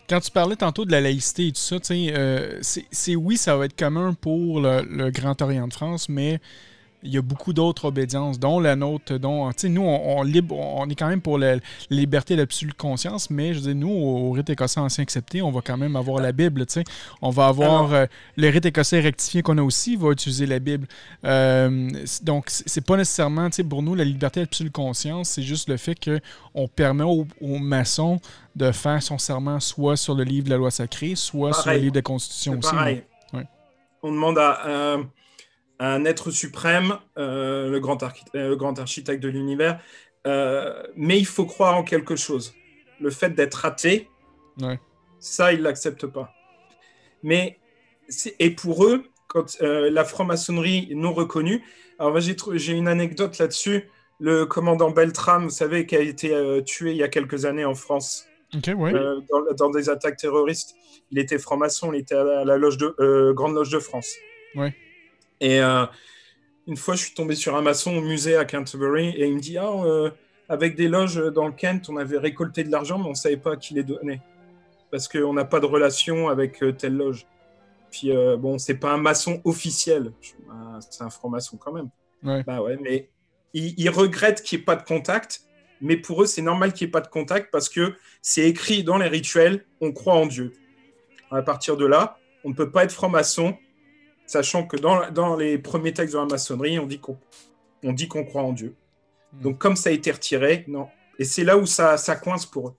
Quand tu parlais tantôt de la laïcité et tout ça, euh, c'est oui, ça va être commun pour le, Grand Orient de France, mais il y a beaucoup d'autres obédiences, dont la nôtre, dont, nous, on, on, libre, on est quand même pour la, liberté d'absolue conscience, mais je dis nous, au rite écossais ancien accepté, on va quand même avoir la Bible, tu sais. On va avoir euh, le rite écossais rectifié qu'on a aussi, va utiliser la Bible. Euh, donc, c'est pas nécessairement, tu sais, pour nous, la liberté d'absolue conscience, c'est juste le fait qu'on permet aux, maçons de faire son serment soit sur le livre de la loi sacrée, soit sur le livre de la Constitution aussi. On demande à un être suprême, euh, le, grand euh, le, grand architecte de l'univers. Euh, mais il faut croire en quelque chose. Le fait d'être athée, ça, ils ne l'acceptent pas. Mais, et pour eux, quand la franc-maçonnerie non reconnue, alors j'ai une anecdote là-dessus. Le commandant Beltram, vous savez, qui a été tué il y a quelques années en France. dans, des attaques terroristes. Il était franc-maçon, il était à la loge de, Grande Loge de France. Ouais. Et euh, une fois, je suis tombé sur un maçon au musée à Canterbury et il me dit Ah, euh, avec des loges dans le Kent, on avait récolté de l'argent, mais on ne savait pas à qui les donner. Parce qu'on n'a pas de relation avec euh, telle loge. Puis, bon, c'est pas un maçon officiel. Bah, c'est un franc-maçon quand même. Bah ouais, mais ils, regrettent qu'il n'y ait pas de contact. Mais pour eux, c'est normal qu'il n'y ait pas de contact parce que c'est écrit dans les rituels on croit en Dieu. À partir de là, on ne peut pas être franc-maçon sachant que dans, les premiers textes de la maçonnerie, on dit qu'on dit qu'on croit en Dieu. Hmm. Donc comme ça a été retiré, non. Et c'est là où ça, ça coince pour eux.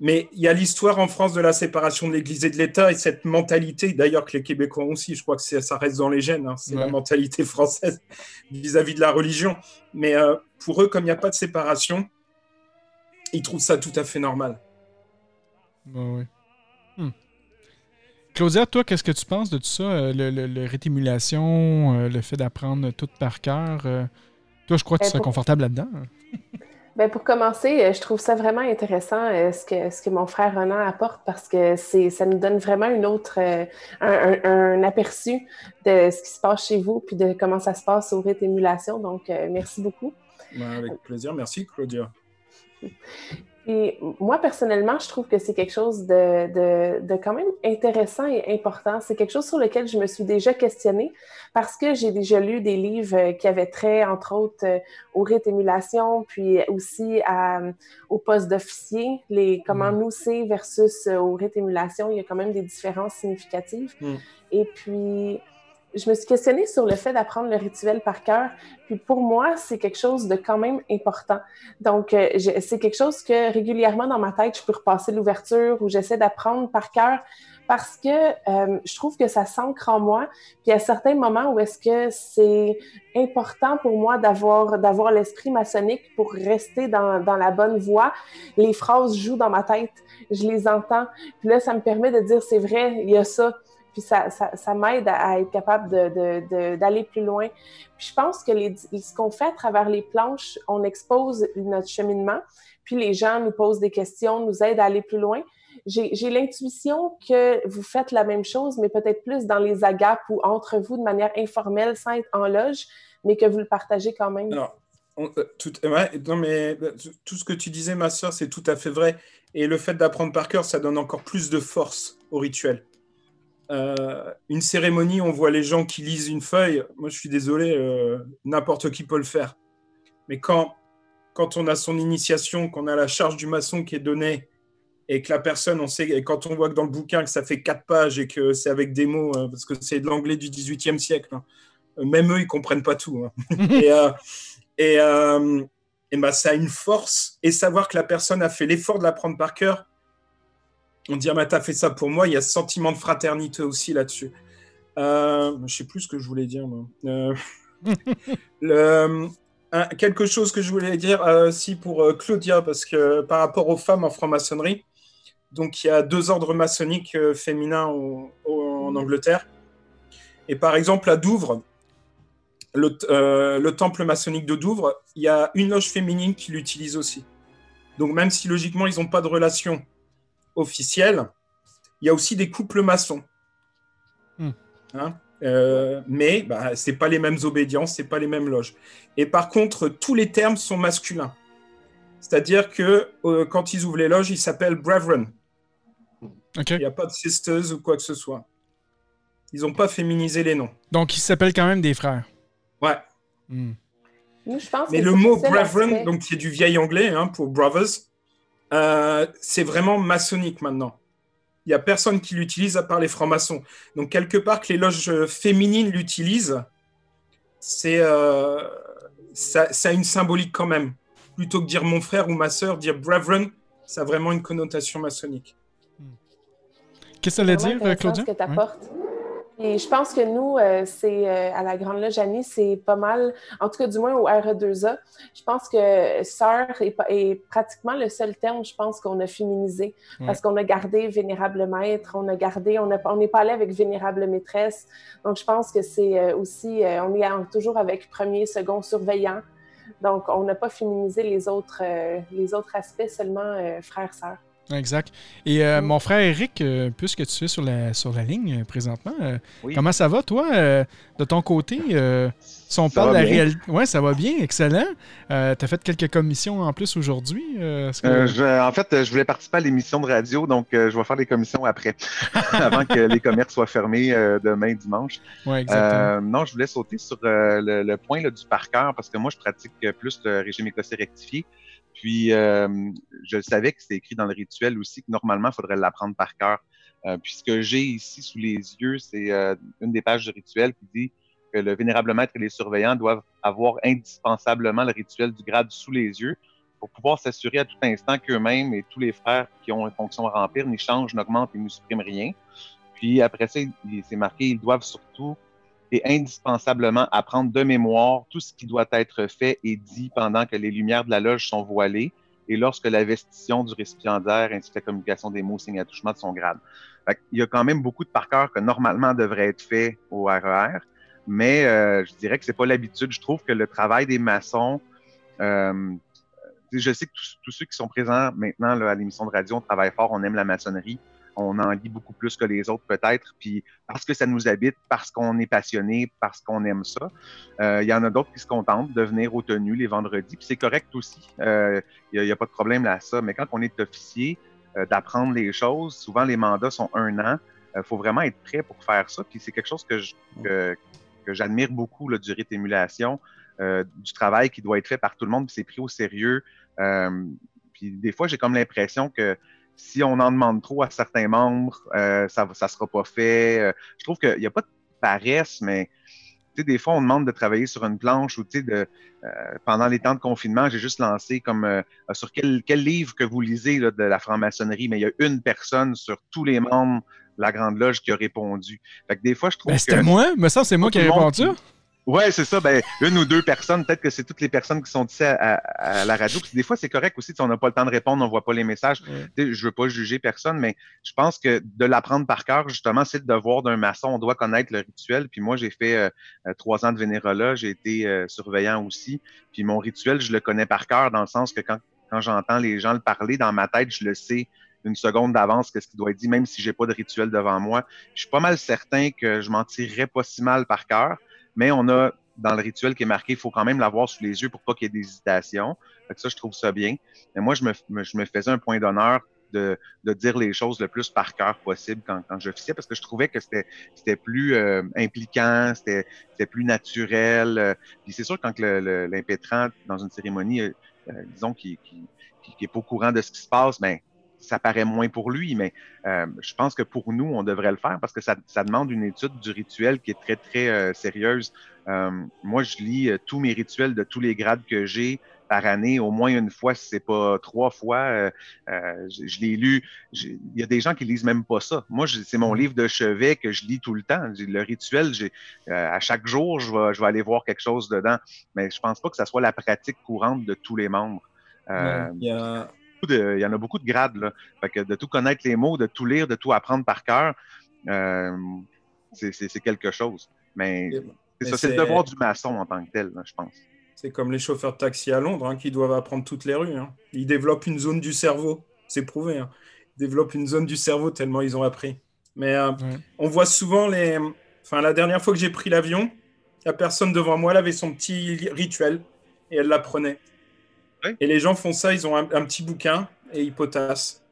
Mais il y a l'histoire en France de la séparation de l'Église et de l'État et cette mentalité, d'ailleurs que les Québécois aussi, je crois que ça reste dans les gènes, hein. c'est la mentalité française vis-à-vis de la religion. Mais euh, pour eux, comme il n'y a pas de séparation, ils trouvent ça tout à fait normal. Bah oui. Hmm. Claudia, toi, qu'est-ce que tu penses de tout ça, euh, le, le, le rétimulation, euh, le fait d'apprendre tout par cœur? Euh? toi, je crois que tu serais confortable là-dedans. Ben pour commencer, je trouve ça vraiment intéressant ce, que, ce que mon frère Renan apporte parce que c'est ça nous donne vraiment une autre, un, aperçu de ce qui se passe chez vous puis de comment ça se passe au rite émulation. Donc, merci beaucoup. Ben, avec plaisir. Merci, Claudia. [LAUGHS] Et moi, personnellement, je trouve que c'est quelque chose de, de, quand même intéressant et important. C'est quelque chose sur lequel je me suis déjà questionnée parce que j'ai déjà lu des livres qui avaient trait, entre autres, euh, au rite émulation, puis aussi à, au poste d'officier, les comment mm. nous c'est versus euh, au rite émulation. Il y a quand même des différences significatives. Mm. Et puis, je me suis questionnée sur le fait d'apprendre le rituel par cœur. Puis pour moi, c'est quelque chose de quand même important. Donc, euh, c'est quelque chose que régulièrement dans ma tête, je peux repasser l'ouverture ou j'essaie d'apprendre par cœur parce que euh, je trouve que ça s'ancre en moi. Puis à certains moments où est-ce que c'est important pour moi d'avoir d'avoir l'esprit maçonnique pour rester dans, dans la bonne voie, les phrases jouent dans ma tête, je les entends. Puis là, ça me permet de dire c'est vrai, il y a ça puis ça, ça, m'aide à, être capable d'aller de, plus loin. Puis je pense que ce qu'on fait à travers les planches, on expose notre cheminement, puis les gens nous posent des questions, nous aident à aller plus loin. J'ai l'intuition que vous faites la même chose, mais peut-être plus dans les agapes ou entre vous de manière informelle, sans être en loge, mais que vous le partagez quand même. Alors, euh, tout, non, mais euh, tout ce que tu disais, ma soeur, c'est tout à fait vrai. Et le fait d'apprendre par cœur, ça donne encore plus de force au rituel. Euh, une cérémonie, on voit les gens qui lisent une feuille. Moi, je suis désolé, euh, n'importe qui peut le faire. Mais quand, quand on a son initiation, qu'on a la charge du maçon qui est donnée, et que la personne, on sait, et quand on voit que dans le bouquin que ça fait quatre pages et que c'est avec des mots, hein, parce que c'est de l'anglais du 18e siècle, hein, même eux, ils comprennent pas tout. Hein. [LAUGHS] et et, et bah, ça a une force. Et savoir que la personne a fait l'effort de l'apprendre par cœur, on dit, ah, bah, t'as fait ça pour moi. Il y a ce sentiment de fraternité aussi là-dessus. Euh, je sais plus ce que je voulais dire. Euh, [LAUGHS] quelque chose que je voulais dire aussi euh, pour euh, Claudia, parce que par rapport aux femmes en franc-maçonnerie, donc il y a deux ordres maçonniques féminins en Angleterre. Et par exemple, à Douvres, le, le, temple maçonnique de Douvres, il y a une loge féminine qui l'utilise aussi. Donc même si logiquement ils n'ont pas de relation officielle, il y a aussi des couples maçons. Hmm. Hein, euh, mais bah, ce n'est pas les mêmes obédiences, ce pas les mêmes loges. Et par contre, tous les termes sont masculins. C'est-à-dire que euh, quand ils ouvrent les loges, ils s'appellent brethren. OK. Il n'y a pas de sisters ou quoi que ce soit. Ils n'ont pas féminisé les noms. Donc, ils s'appellent quand même des frères. Ouais. Hmm. Nous, je pense Mais que le c'est mot brethren, donc qui est du vieil anglais hein, pour brothers, euh, c'est vraiment maçonnique maintenant. Il n'y a personne qui l'utilise à part les francs-maçons. Donc, quelque part que les loges féminines l'utilisent, c'est, euh, ça, ça a une symbolique quand même. Plutôt que dire mon frère ou ma sœur, dire brethren, ça a vraiment une connotation maçonnique. Qu'est-ce que ça veut vraiment dire, Claudia? ce que tu Ouais. apportes. Et je pense que nous, euh, c'est euh, à la Grande Loge Annie, c'est pas mal, en tout cas du moins au RE2A, je pense que sœur est, pratiquement le seul terme, je pense, qu'on a féminisé. Parce qu'on a gardé vénérable maître, on a gardé, on n'est pas allé avec vénérable maîtresse. Donc je pense que c'est euh, aussi, euh, on est toujours avec premier, second surveillant. Donc on n'a pas féminisé les autres, euh, les autres aspects, seulement euh, frère, sœur. Exact. Et euh, Mm. mon frère Eric, euh, puisque tu es sur la, sur la ligne euh, présentement, Oui. comment ça va, toi, de ton côté? si on Ça parle de va la réalité. Oui, ça va bien, excellent. tu as fait quelques commissions en plus aujourd'hui. est-ce que- je- en fait, je voulais participer à l'émission de radio, donc je vais faire les commissions après, [LAUGHS] avant que les commerces soient fermés demain dimanche. Ouais, exactement. Non, je voulais sauter sur le, le point là, du par cœur parce que moi, je pratique plus le régime écossais rectifié. Puis, euh, je savais que c'était écrit dans le rituel aussi que normalement, il faudrait l'apprendre par cœur. Euh, puis, ce que j'ai ici sous les yeux, c'est euh, une des pages du rituel qui dit que le vénérable maître et les surveillants doivent avoir indispensablement le rituel du grade sous les yeux pour pouvoir s'assurer à tout instant qu'eux-mêmes et tous les frères qui ont une fonction à remplir n'y changent, n'augmentent et ne suppriment rien. Puis après ça, c'est marqué, ils doivent surtout et indispensablement apprendre de mémoire tout ce qui doit être fait et dit pendant que les lumières de la loge sont voilées et lorsque la vestition du récipiendaire ainsi que la communication des mots, signes attouchements de son grade. Fait il y a quand même beaucoup de par cœur que normalement devrait être fait au RER, mais euh, je dirais que c'est pas l'habitude. Je trouve que le travail des maçons, euh, je sais que tous, ceux qui sont présents maintenant à l'émission de radio, on travaille fort, on aime la maçonnerie on en lit beaucoup plus que les autres peut-être, puis parce que ça nous habite, parce qu'on est passionné, parce qu'on aime ça. Euh, Il y en a d'autres qui se contentent de venir aux tenues les vendredis, puis c'est correct aussi. Il n'y a, pas de problème là à ça. Mais quand on est officier, euh, d'apprendre les choses, souvent les mandats sont un an. Il faut vraiment être prêt pour faire ça. Puis c'est quelque chose que, je, que, que j'admire beaucoup là, du rite émulation, euh, du travail qui doit être fait par tout le monde, puis c'est pris au sérieux. Euh, puis des fois, j'ai comme l'impression que si on en demande trop à certains membres, euh, ça ne sera pas fait. Euh, je trouve qu'il n'y a pas de paresse, mais des fois, on demande de travailler sur une planche ou de, euh, pendant les temps de confinement, j'ai juste lancé comme euh, sur quel, quel, livre que vous lisez là, de la franc-maçonnerie, mais il y a une personne sur tous les membres de la Grande Loge qui a répondu. Fait que des fois, je trouve ben, C'était moi, mais ça, c'est moi qui ai répondu. Ouais, c'est ça. Ben, une ou deux personnes, peut-être que c'est toutes les personnes qui sont ici à, à, à la radio. Puis des fois, c'est correct aussi, si on n'a pas le temps de répondre, on voit pas les messages. Ouais. Je veux pas juger personne, mais je pense que de l'apprendre par cœur, justement, c'est le devoir d'un maçon. On doit connaître le rituel. Puis moi, j'ai fait euh, trois ans de vénérolat, j'ai été euh, surveillant aussi. Puis mon rituel, je le connais par cœur dans le sens que quand, quand j'entends les gens le parler dans ma tête, je le sais une seconde d'avance qu'est-ce qui doit être dit, même si j'ai pas de rituel devant moi. Je suis pas mal certain que je m'en tirerais pas si mal par cœur mais on a dans le rituel qui est marqué, il faut quand même l'avoir sous les yeux pour pas qu'il y ait d'hésitation. Ça, je trouve ça bien. Mais moi, je me, je me faisais un point d'honneur de, de, dire les choses le plus par cœur possible quand, quand j'officiais parce que je trouvais que c'était plus euh, impliquant, c'était plus naturel. Euh, puis c'est sûr, quand l'impétrant, dans une cérémonie, euh, disons, qui, qui, qui, qui, est pas au courant de ce qui se passe, ben, ça paraît moins pour lui, mais euh, je pense que pour nous, on devrait le faire parce que ça, ça demande une étude du rituel qui est très, très euh, sérieuse. Euh, moi, je lis tous mes rituels de tous les grades que j'ai par année, au moins une fois, si c'est pas trois fois. Euh, je, je l'ai lu. Il y a des gens qui lisent même pas ça. Moi, c'est mon livre de chevet que je lis tout le temps. Le rituel, à chaque jour, je vais, je vais aller voir quelque chose dedans. Mais je pense pas que ça soit la pratique courante de tous les membres. Euh, il y a de, il y en a beaucoup de grades. Là. Fait que de tout connaître les mots, de tout lire, de tout apprendre par cœur, euh, c'est quelque chose. Mais, Mais c'est le devoir du maçon en tant que tel, là, je pense. C'est comme les chauffeurs de taxi à Londres hein, qui doivent apprendre toutes les rues. Hein. Ils développent une zone du cerveau, c'est prouvé. Hein. Ils développent une zone du cerveau tellement ils ont appris. Mais euh, ouais. on voit souvent les. Enfin, la dernière fois que j'ai pris l'avion, la personne devant moi, elle avait son petit rituel et elle l'apprenait. Et les gens font ça, ils ont un, un, petit bouquin et ils potassent.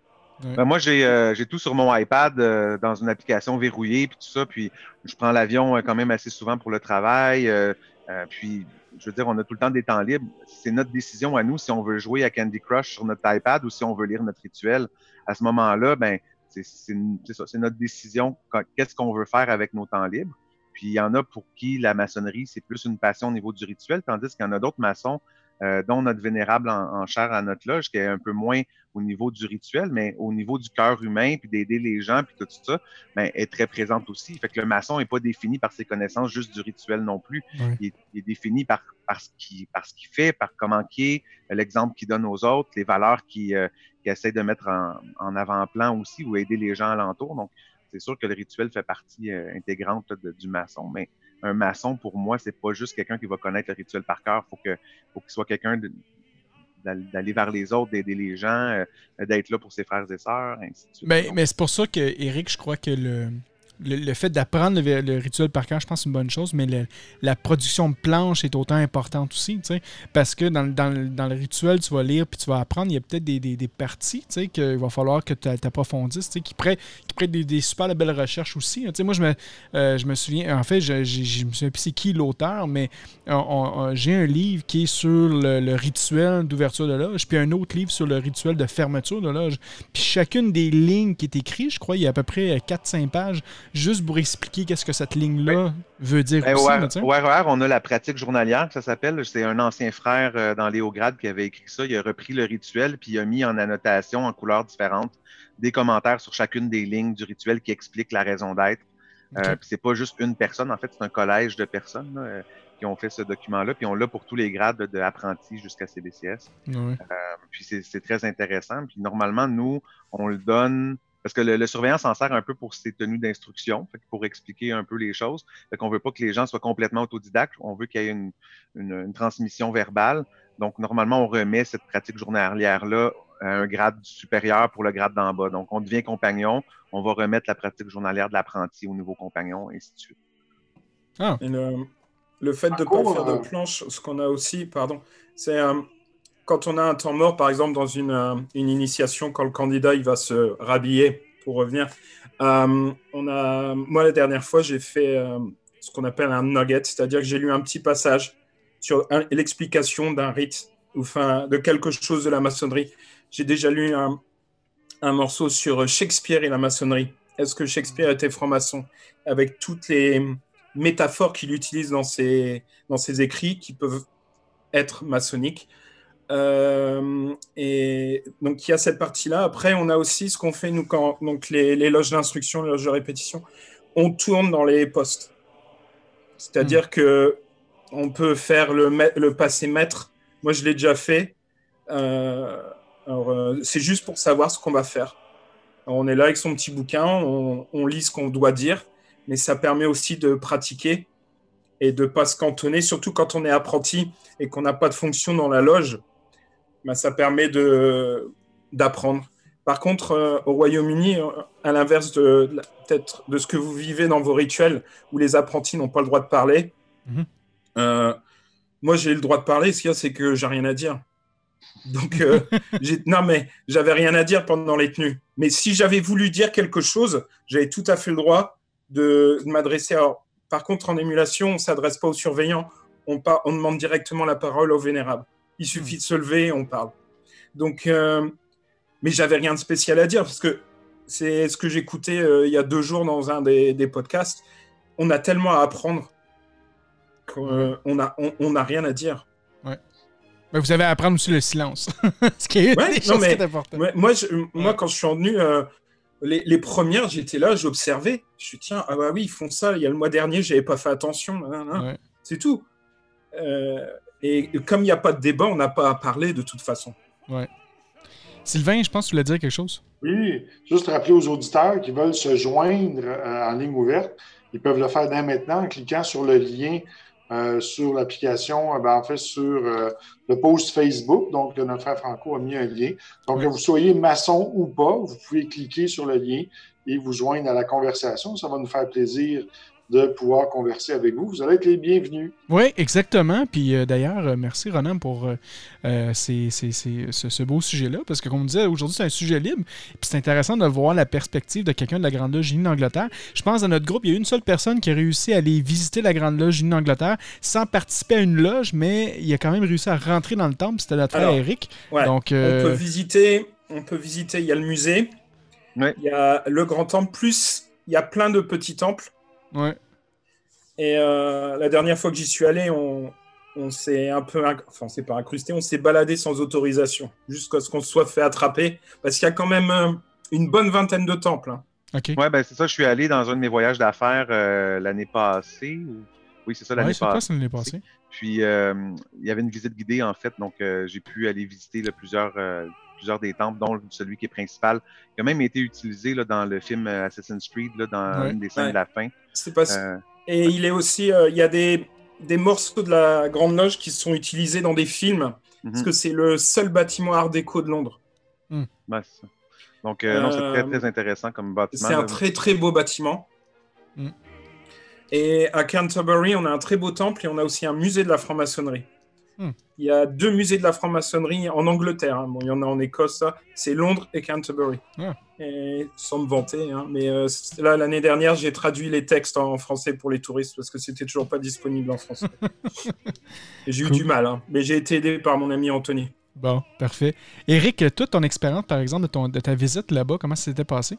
Ben, moi, j'ai j'ai tout sur mon iPad dans une application verrouillée, puis tout ça. Puis je prends l'avion quand même assez souvent pour le travail. puis, je veux dire, on a tout le temps des temps libres. C'est notre décision à nous si on veut jouer à Candy Crush sur notre iPad ou si on veut lire notre rituel. À ce moment-là, ben, c'est notre décision. Qu'est-ce qu'on veut faire avec nos temps libres? Puis il y en a pour qui la maçonnerie, c'est plus une passion au niveau du rituel, tandis qu'il y en a d'autres maçons, euh, dont notre vénérable en, chair à notre loge, qui est un peu moins au niveau du rituel, mais au niveau du cœur humain, puis d'aider les gens, puis tout ça, ben, est très présente aussi. Fait que le maçon n'est pas défini par ses connaissances juste du rituel non plus. Il, est, défini par, par ce qu'il fait, par comment il est, l'exemple qu'il donne aux autres, les valeurs qu'il euh, essaie de mettre en, en avant-plan aussi, ou aider les gens alentour. Donc, c'est sûr que le rituel fait partie euh, intégrante du maçon, mais un maçon, pour moi, c'est pas juste quelqu'un qui va connaître le rituel par cœur. Faut que, faut qu'il soit quelqu'un d'aller vers les autres, d'aider les gens, euh, d'être là pour ses frères et sœurs, ainsi de suite. Ben, mais c'est pour ça que, Eric, je crois que le, le, fait d'apprendre le, rituel par cœur, je pense, c'est une bonne chose, mais la production de planches est autant importante aussi, parce que dans, le rituel, tu vas lire puis tu vas apprendre, il y a peut-être des, des, parties qu'il va falloir que tu approfondisses, qui prêtent, qui des, des, super belles recherches aussi. moi, je me, euh, je me souviens, en fait, je, je, me souviens plus c'est qui l'auteur, mais j'ai un livre qui est sur le, rituel d'ouverture de loge, puis un autre livre sur le rituel de fermeture de loge. Puis chacune des lignes qui est écrite, je crois, il y a à peu près 4-5 pages juste pour expliquer qu'est-ce que cette ligne-là veut dire ben, aussi. Au RER, on a la pratique journalière, que ça s'appelle. C'est un ancien frère euh, dans les grades qui avait écrit ça. Il a repris le rituel, puis il a mis en annotation en couleurs différentes des commentaires sur chacune des lignes du rituel qui expliquent la raison d'être. Euh, puis c'est pas juste une personne, en fait, c'est un collège de personnes euh, qui ont fait ce document-là, puis on l'a pour tous les grades d'apprentis jusqu'à CBCS. puis c'est très intéressant. Puis normalement, nous, on le donne parce que le, surveillant s'en sert un peu pour ses tenues d'instruction, pour expliquer un peu les choses. Fait qu'on veut pas que les gens soient complètement autodidactes. On veut qu'il y ait une, transmission verbale. Donc, normalement, on remet cette pratique journalière-là à un grade supérieur pour le grade d'en bas. Donc, on devient compagnon, on va remettre la pratique journalière de l'apprenti au nouveau compagnon, et ainsi de suite. Ah. le, fait de ne pas faire de euh, planche, ce qu'on a aussi, pardon, c'est euh, quand on a un temps mort, par exemple, dans une, euh, une, initiation, quand le candidat il va se rhabiller pour revenir, euh, on a, moi, la dernière fois, j'ai fait euh, ce qu'on appelle un nugget, c'est-à-dire que j'ai lu un petit passage sur l'explication d'un rite ou enfin, de quelque chose de la maçonnerie. J'ai déjà lu un, un, morceau sur Shakespeare et la maçonnerie. Est-ce que Shakespeare était franc-maçon? Avec toutes les métaphores qu'il utilise dans ses, dans ses écrits qui peuvent être maçonniques. Euh, et donc il y a cette partie-là. Après, on a aussi ce qu'on fait nous quand donc les, loges d'instruction, les loges de répétition, on tourne dans les postes. C'est-à-dire hmm. que on peut faire le, le passé maître. Moi, je l'ai déjà fait. Euh, euh, c'est juste pour savoir ce qu'on va faire. on est là avec son petit bouquin, on, on lit ce qu'on doit dire, mais ça permet aussi de pratiquer et de pas se cantonner, surtout quand on est apprenti et qu'on n'a pas de fonction dans la loge bah, ça permet d'apprendre. Par contre, euh, au Royaume-Uni, euh, à l'inverse de, peut-être de ce que vous vivez dans vos rituels, où les apprentis n'ont pas le droit de parler, mhm. euh, moi j'ai le droit de parler. Ce qu'il y a, c'est que j'ai rien à dire. Donc, [LAUGHS] non, mais j'avais rien à dire pendant les tenues. Mais si j'avais voulu dire quelque chose, j'avais tout à fait le droit de, m'adresser. Par contre, en émulation, on ne s'adresse pas aux surveillants, on, on demande directement la parole au vénérable. Il suffit de se lever on parle. Donc, euh, mais j'avais rien de spécial à dire parce que c'est ce que j'écoutais euh, il y a deux jours dans un des, podcasts. On a tellement à apprendre qu'on n'a on, a rien à dire. Ouais. Mais vous avez à apprendre aussi le silence. [LAUGHS] ce qui est, important. moi, moi quand je suis revenu, euh, les, les, premières, j'étais là, j'observais. Je suis tiens, ah bah oui, ils font ça. Il y a le mois dernier, j'avais pas fait attention. C'est tout. Euh, et comme il n'y a pas de débat, on n'a pas à parler de toute façon. Ouais. Sylvain, je pense que tu voulais dire quelque chose. Oui, juste rappeler aux auditeurs qui veulent se joindre euh, en ligne ouverte, ils peuvent le faire dès maintenant en cliquant sur le lien euh, sur l'application, euh, ben, en fait, sur le post Facebook. Donc, notre frère Franco a mis un lien. Donc, que vous soyez maçon ou pas, vous pouvez cliquer sur le lien et vous joindre à la conversation. Ça va nous faire plaisir de pouvoir converser avec vous. Vous allez être les bienvenus. Oui, exactement. Puis euh, d'ailleurs, euh, merci Ronan pour euh, ce, beau sujet-là, parce que comme on disait, aujourd'hui, c'est un sujet libre. Puis c'est intéressant de voir la perspective de quelqu'un de la Grande Loge Unie d'Angleterre. Je pense dans notre groupe, il y a une seule personne qui a réussi à aller visiter la Grande Loge Unie d'Angleterre sans participer à une loge, mais il a quand même réussi à rentrer dans le temple. C'était notre frère Eric. Donc, on peut visiter. On peut visiter. Il y a le musée. Il y a le grand temple plus il y a plein de petits temples. Ouais. Et euh, la dernière fois que j'y suis allé, on, s'est un peu, enfin, c'est pas incrusté, on s'est baladé sans autorisation, jusqu'à ce qu'on se soit fait attraper, parce qu'il y a quand même euh, une bonne vingtaine de temples. Hein. Ok. Ouais, ben c'est ça. Je suis allé dans un de mes voyages d'affaires euh, l'année passée. Oui, c'est ça l'année ouais, passée. Puis il y avait une visite guidée en fait, donc j'ai pu aller visiter plusieurs plusieurs des temples, dont celui qui est principal, qui a même été utilisé là, dans le film Assassin's Creed, là, dans une des scènes de la fin. C'est pas... Euh, Et il est aussi, euh, il y a des, des, morceaux de la Grande Loge qui sont utilisés dans des films, parce mhm. que c'est le seul bâtiment art déco de Londres. Hmm. Donc, non, c'est très, très intéressant comme bâtiment. C'est un très, très beau bâtiment. Hmm. Et à Canterbury, on a un très beau temple et on a aussi un musée de la franc-maçonnerie. Hmm. Il y a deux musées de la franc-maçonnerie en Angleterre. Hein. Bon, il y en a en Écosse, c'est Londres et Canterbury. Et, sans me vanter, hein. mais euh, là, l'année dernière, j'ai traduit les textes en français pour les touristes parce que c'était toujours pas disponible en français. [LAUGHS] j'ai eu du mal, hein. mais j'ai été aidé par mon ami Anthony. Bon, parfait. Eric, toute ton expérience, par exemple, de, ton, de ta visite là-bas, comment ça s'était passé?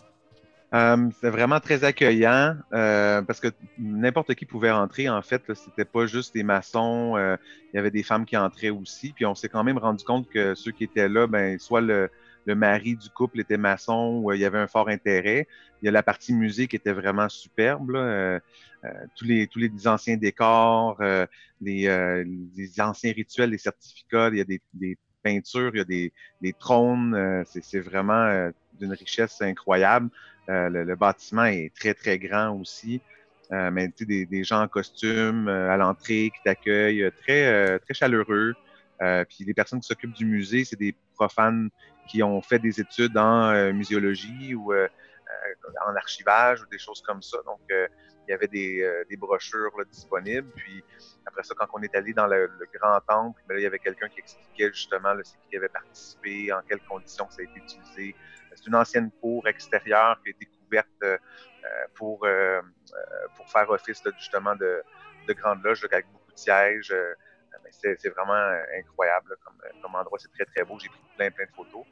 Euh, c'était vraiment très accueillant euh, parce que n'importe qui pouvait entrer. En fait, c'était pas juste des maçons. Euh, il y avait des femmes qui entraient aussi. Puis on s'est quand même rendu compte que ceux qui étaient là, ben soit le, le mari du couple était maçon ou il y avait un fort intérêt. Il y a la partie musique qui était vraiment superbe. tous les tous les anciens décors, les, les, anciens rituels, les certificats. Il y a des, des peintures, il y a des, des trônes. c'est vraiment d'une richesse incroyable. Euh, le, bâtiment est très, très grand aussi. Euh, mais sais, des, gens en costume euh, à l'entrée qui t'accueillent, très, très chaleureux. puis les personnes qui s'occupent du musée, c'est des profanes qui ont fait des études en muséologie ou en archivage ou des choses comme ça. Donc, il y avait des, des brochures disponibles. Puis après ça, quand on est allé dans le, grand temple, ben il y avait quelqu'un qui expliquait justement là, qui avait participé, en quelles conditions ça a été utilisé, c'est une ancienne cour extérieure qui a été couverte euh, pour, euh, euh, pour faire office justement de, de grande loge avec beaucoup de sièges. c'est vraiment incroyable comme, endroit. C'est très, très beau. J'ai pris plein, plein de photos.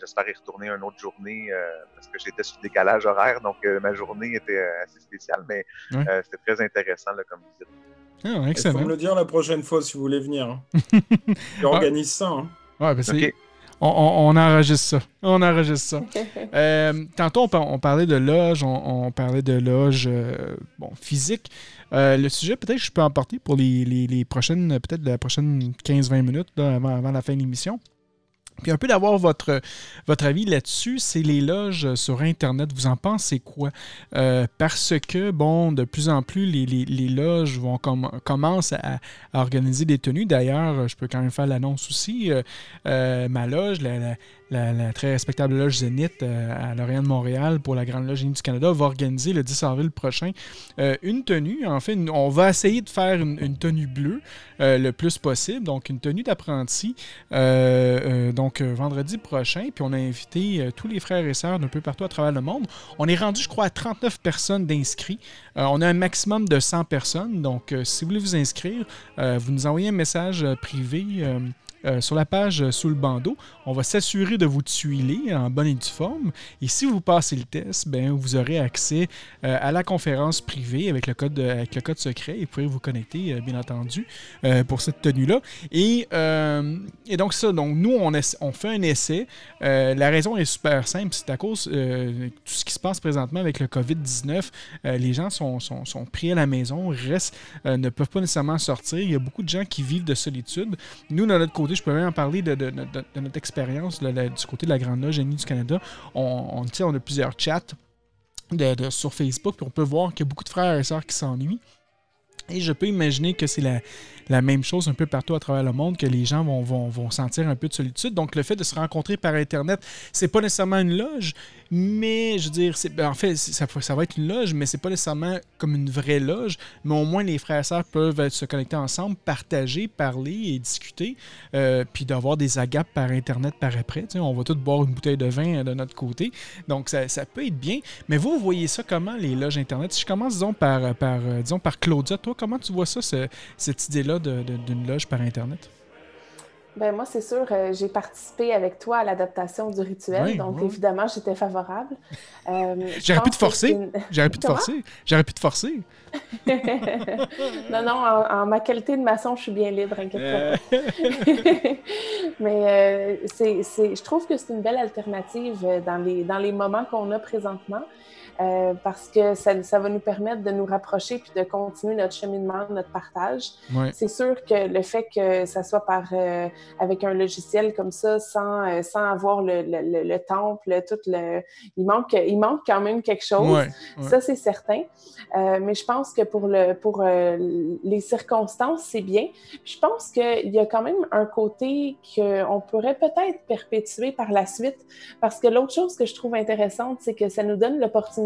J'espère y retourner une autre journée parce que j'étais sur le décalage horaire, donc ma journée était assez spéciale, mais c'était très intéressant comme visite. Ah, excellent. Il faut me le dire la prochaine fois si vous voulez venir. Hein. [LAUGHS] J'organise ça. Hein. Ouais, ben on, enregistre ça. On enregistre ça. [LAUGHS] Euh, tantôt, on, parlait de loge, on, parlait de loge euh, bon, physique. Euh, le sujet, peut-être que je peux emporter pour les, prochaines, peut-être la prochaine 15-20 minutes avant, avant, la fin de l'émission. Puis un peu d'avoir votre, avis là-dessus, c'est les loges sur Internet. Vous en pensez quoi? Euh, parce que, bon, de plus en plus, les, les, loges vont commencent à, organiser des tenues. D'ailleurs, je peux quand même faire l'annonce aussi. Euh, euh, ma loge, la, la, très respectable loge Zénith euh, à de Montréal pour la Grande Loge du Canada va organiser le 10 avril prochain euh, une tenue. En fait, on va essayer de faire une, tenue bleue euh, le plus possible, donc une tenue d'apprenti, donc vendredi prochain. Puis on a invité tous les frères et sœurs d'un peu partout à travers le monde. On est rendu, je crois, à 39 personnes d'inscrits. on a un maximum de 100 personnes, donc si vous voulez vous inscrire, vous nous envoyez un message privé. Euh, sur la page euh, sous le bandeau. On va s'assurer de vous tuiler en bonne et due forme. Et si vous passez le test, ben, vous aurez accès euh, à la conférence privée avec le code, secret et vous pourrez vous connecter, bien entendu, pour cette tenue-là. Et, donc, ça, donc nous, on, fait un essai. la raison est super simple. C'est à cause de tout ce qui se passe présentement avec le COVID-19. les gens sont, sont, sont, pris à la maison, restent, ne peuvent pas nécessairement sortir. Il y a beaucoup de gens qui vivent de solitude. Nous, de notre côté, je peux même en parler de, notre expérience du côté de la Grande Loge Génie du Canada. On, on, on a plusieurs chats sur Facebook, puis on peut voir qu'il y a beaucoup de frères et sœurs qui s'ennuient. Et je peux imaginer que c'est la même chose un peu partout à travers le monde, que les gens vont, sentir un peu de solitude. Donc, le fait de se rencontrer par Internet, c'est pas nécessairement une loge, mais je veux dire, ben, en fait, ça, va être une loge, mais c'est pas nécessairement comme une vraie loge. Mais au moins, les frères et sœurs peuvent se connecter ensemble, partager, parler et discuter, euh, puis d'avoir des agapes par Internet par après. On va tous boire une bouteille de vin euh, de notre côté. Donc, ça, peut être bien. Mais vous, vous voyez ça comment, les loges Internet? Si je commence, disons, par, par, euh, disons, par Claudia, toi, comment tu vois ça, ce- cette idée-là d'une loge par Internet? Ben moi, c'est sûr, euh, j'ai participé avec toi à l'adaptation du rituel, Oui, donc oui. évidemment, j'étais favorable. [LAUGHS] Euh, [LAUGHS] J'aurais pu te forcer. une- J'aurais pu te forcer. J'aurais pu te forcer. [LAUGHS] non, non, en, en ma qualité de maçon, je suis bien libre, inquiète Euh, pas. Mais euh, c'est, c'est- je trouve que c'est une belle alternative euh, dans les, dans les moments qu'on a présentement. Euh, parce que ça, ça va nous permettre de nous rapprocher puis de continuer notre cheminement, notre partage. ouais. C'est sûr que le fait que ça soit par euh, avec un logiciel comme ça, sans, euh, sans avoir le, le, le, le temple, tout le, il manque, il manque quand même quelque chose. Ouais, ouais. Ça, c'est certain. Mais je pense que pour, le, pour les circonstances, c'est bien. Je pense qu'il y a quand même un côté qu'on pourrait peut-être perpétuer par la suite. Parce que l'autre chose que je trouve intéressante, c'est que ça nous donne l'opportunité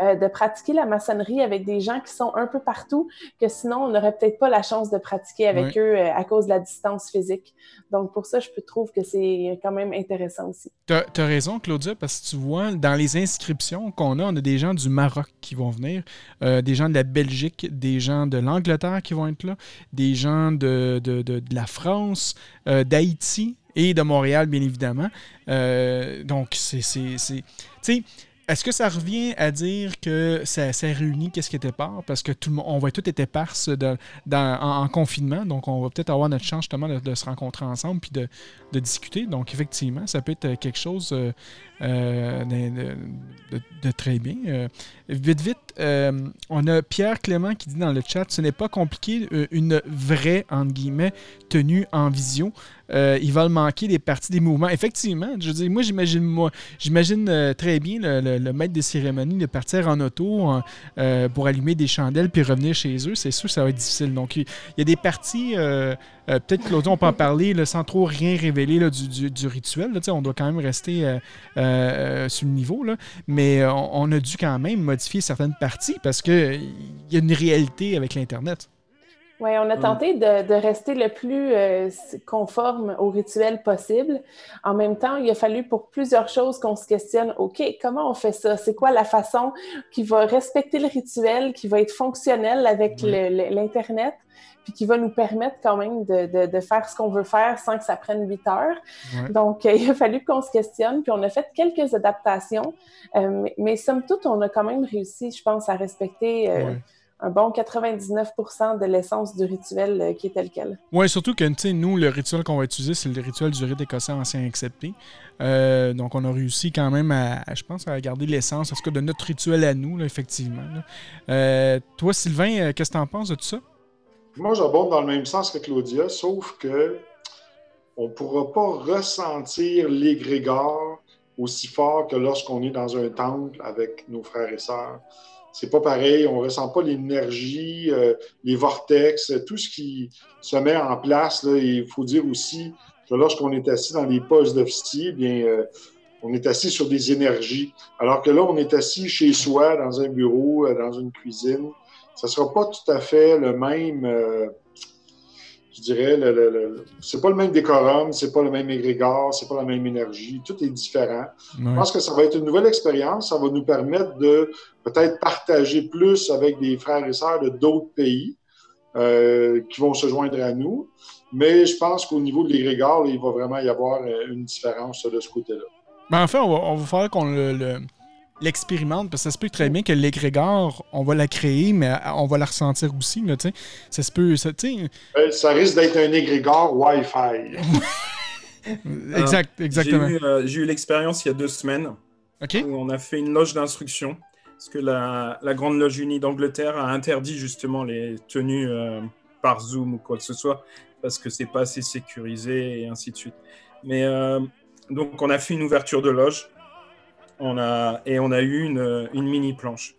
euh, de pratiquer la maçonnerie avec des gens qui sont un peu partout, que sinon, on n'aurait peut-être pas la chance de pratiquer avec eux euh, à cause de la distance physique. Donc, pour ça, je trouve que c'est quand même intéressant aussi. T'as as raison, Claudia, parce que tu vois, dans les inscriptions qu'on a, on a des gens du Maroc qui vont venir, euh, des gens de la Belgique, des gens de l'Angleterre qui vont être là, des gens de, de, de- de la France, d'Haïti et de Montréal, bien évidemment. Euh, donc, c'est. c'est- c'est- Tu sais, est-ce que ça revient à dire que ça, ça réunit qu'est-ce qui était part? Parce que tout le monde, tout être éparses dans- en, en confinement, donc on va peut-être avoir notre chance justement de, se rencontrer ensemble puis de, discuter. Donc, effectivement, ça peut être euh, quelque chose euh, de, très bien. Euh, vite, vite, euh, on a Pierre Clément qui dit dans le chat ce n'est pas compliqué, une vraie, entre guillemets, tenue en vision. Il va le manquer des parties des mouvements. Effectivement, je veux dire, moi, j'imagine moi, j'imagine très bien le, le- le maître des cérémonies de partir en auto pour allumer des chandelles puis revenir chez eux. C'est sûr ça va être difficile. Donc, il y a des parties, peut-être Claudia, on peut en parler sans trop rien révéler du, rituel. on doit quand même rester euh, sur le niveau. Là. Mais euh, on, on a dû quand même modifier certaines parties parce qu'il y a une réalité avec l'Internet. Oui, on a tenté de, de rester le plus euh, conforme au rituel possible. En même temps, il a fallu pour plusieurs choses qu'on se questionne, OK, comment on fait ça? C'est quoi la façon qui va respecter le rituel, qui va être fonctionnelle avec l'Internet, puis qui va nous permettre quand même de, de- de faire ce qu'on veut faire sans que ça prenne huit heures. Ouais. Donc, euh, [LAUGHS] il a fallu qu'on se questionne, puis on a fait quelques adaptations, euh, mais, mais somme toute, on a quand même réussi, je pense, à respecter euh, Ouais. un bon 99 de l'essence du rituel euh, qui est tel quel. Oui, surtout que tu sais, nous, le rituel qu'on va utiliser, c'est le rituel du rite écossais ancien accepté. Euh, donc, on a réussi quand même à, à, je pense, à garder l'essence, en tout cas, de notre rituel à nous, là, effectivement. là. Euh, toi, Sylvain, qu'est-ce que tu en penses de tout ça? Moi, j'abonde dans le même sens que Claudia, sauf que on ne pourra pas ressentir l'égrégore aussi fort que lorsqu'on est dans un temple avec nos frères et sœurs. C'est pas pareil, on ressent pas l'énergie, euh, les vortex, tout ce qui se met en place. Il faut dire aussi que lorsqu'on est assis dans les postes d'officier, eh bien, euh, on est assis sur des énergies. Alors que là, on est assis chez soi, dans un bureau, euh, dans une cuisine. Ça sera pas tout à fait le même, euh, je dirais, le, le, le- c'est pas le même décorum, c'est pas le même égrégore, c'est pas la même énergie, tout est différent. Je pense que ça va être une nouvelle expérience, ça va nous permettre de peut-être partager plus avec des frères et sœurs de d'autres pays euh, qui vont se joindre à nous. Mais je pense qu'au niveau de l'égrégore, il va vraiment y avoir euh, une différence de ce côté-là. Ben, en fait, on va, on va falloir qu'on le- le- l'expérimente, parce que ça se peut très bien que l'égrégore, on va la créer, mais on va la ressentir aussi. Là, ça se peut. Ça, Euh, ça risque d'être un égrégore Wi-Fi. [LAUGHS] exact, exactement. J'ai eu, euh, j'ai eu l'expérience il y a deux semaines où on a fait une loge d'instruction parce que la, la Grande Loge Unie d'Angleterre a interdit justement les tenues euh, par Zoom ou quoi que ce soit parce que c'est pas assez sécurisé et ainsi de suite. Mais euh, donc on a fait une ouverture de loge on a, et on a eu une, une mini planche.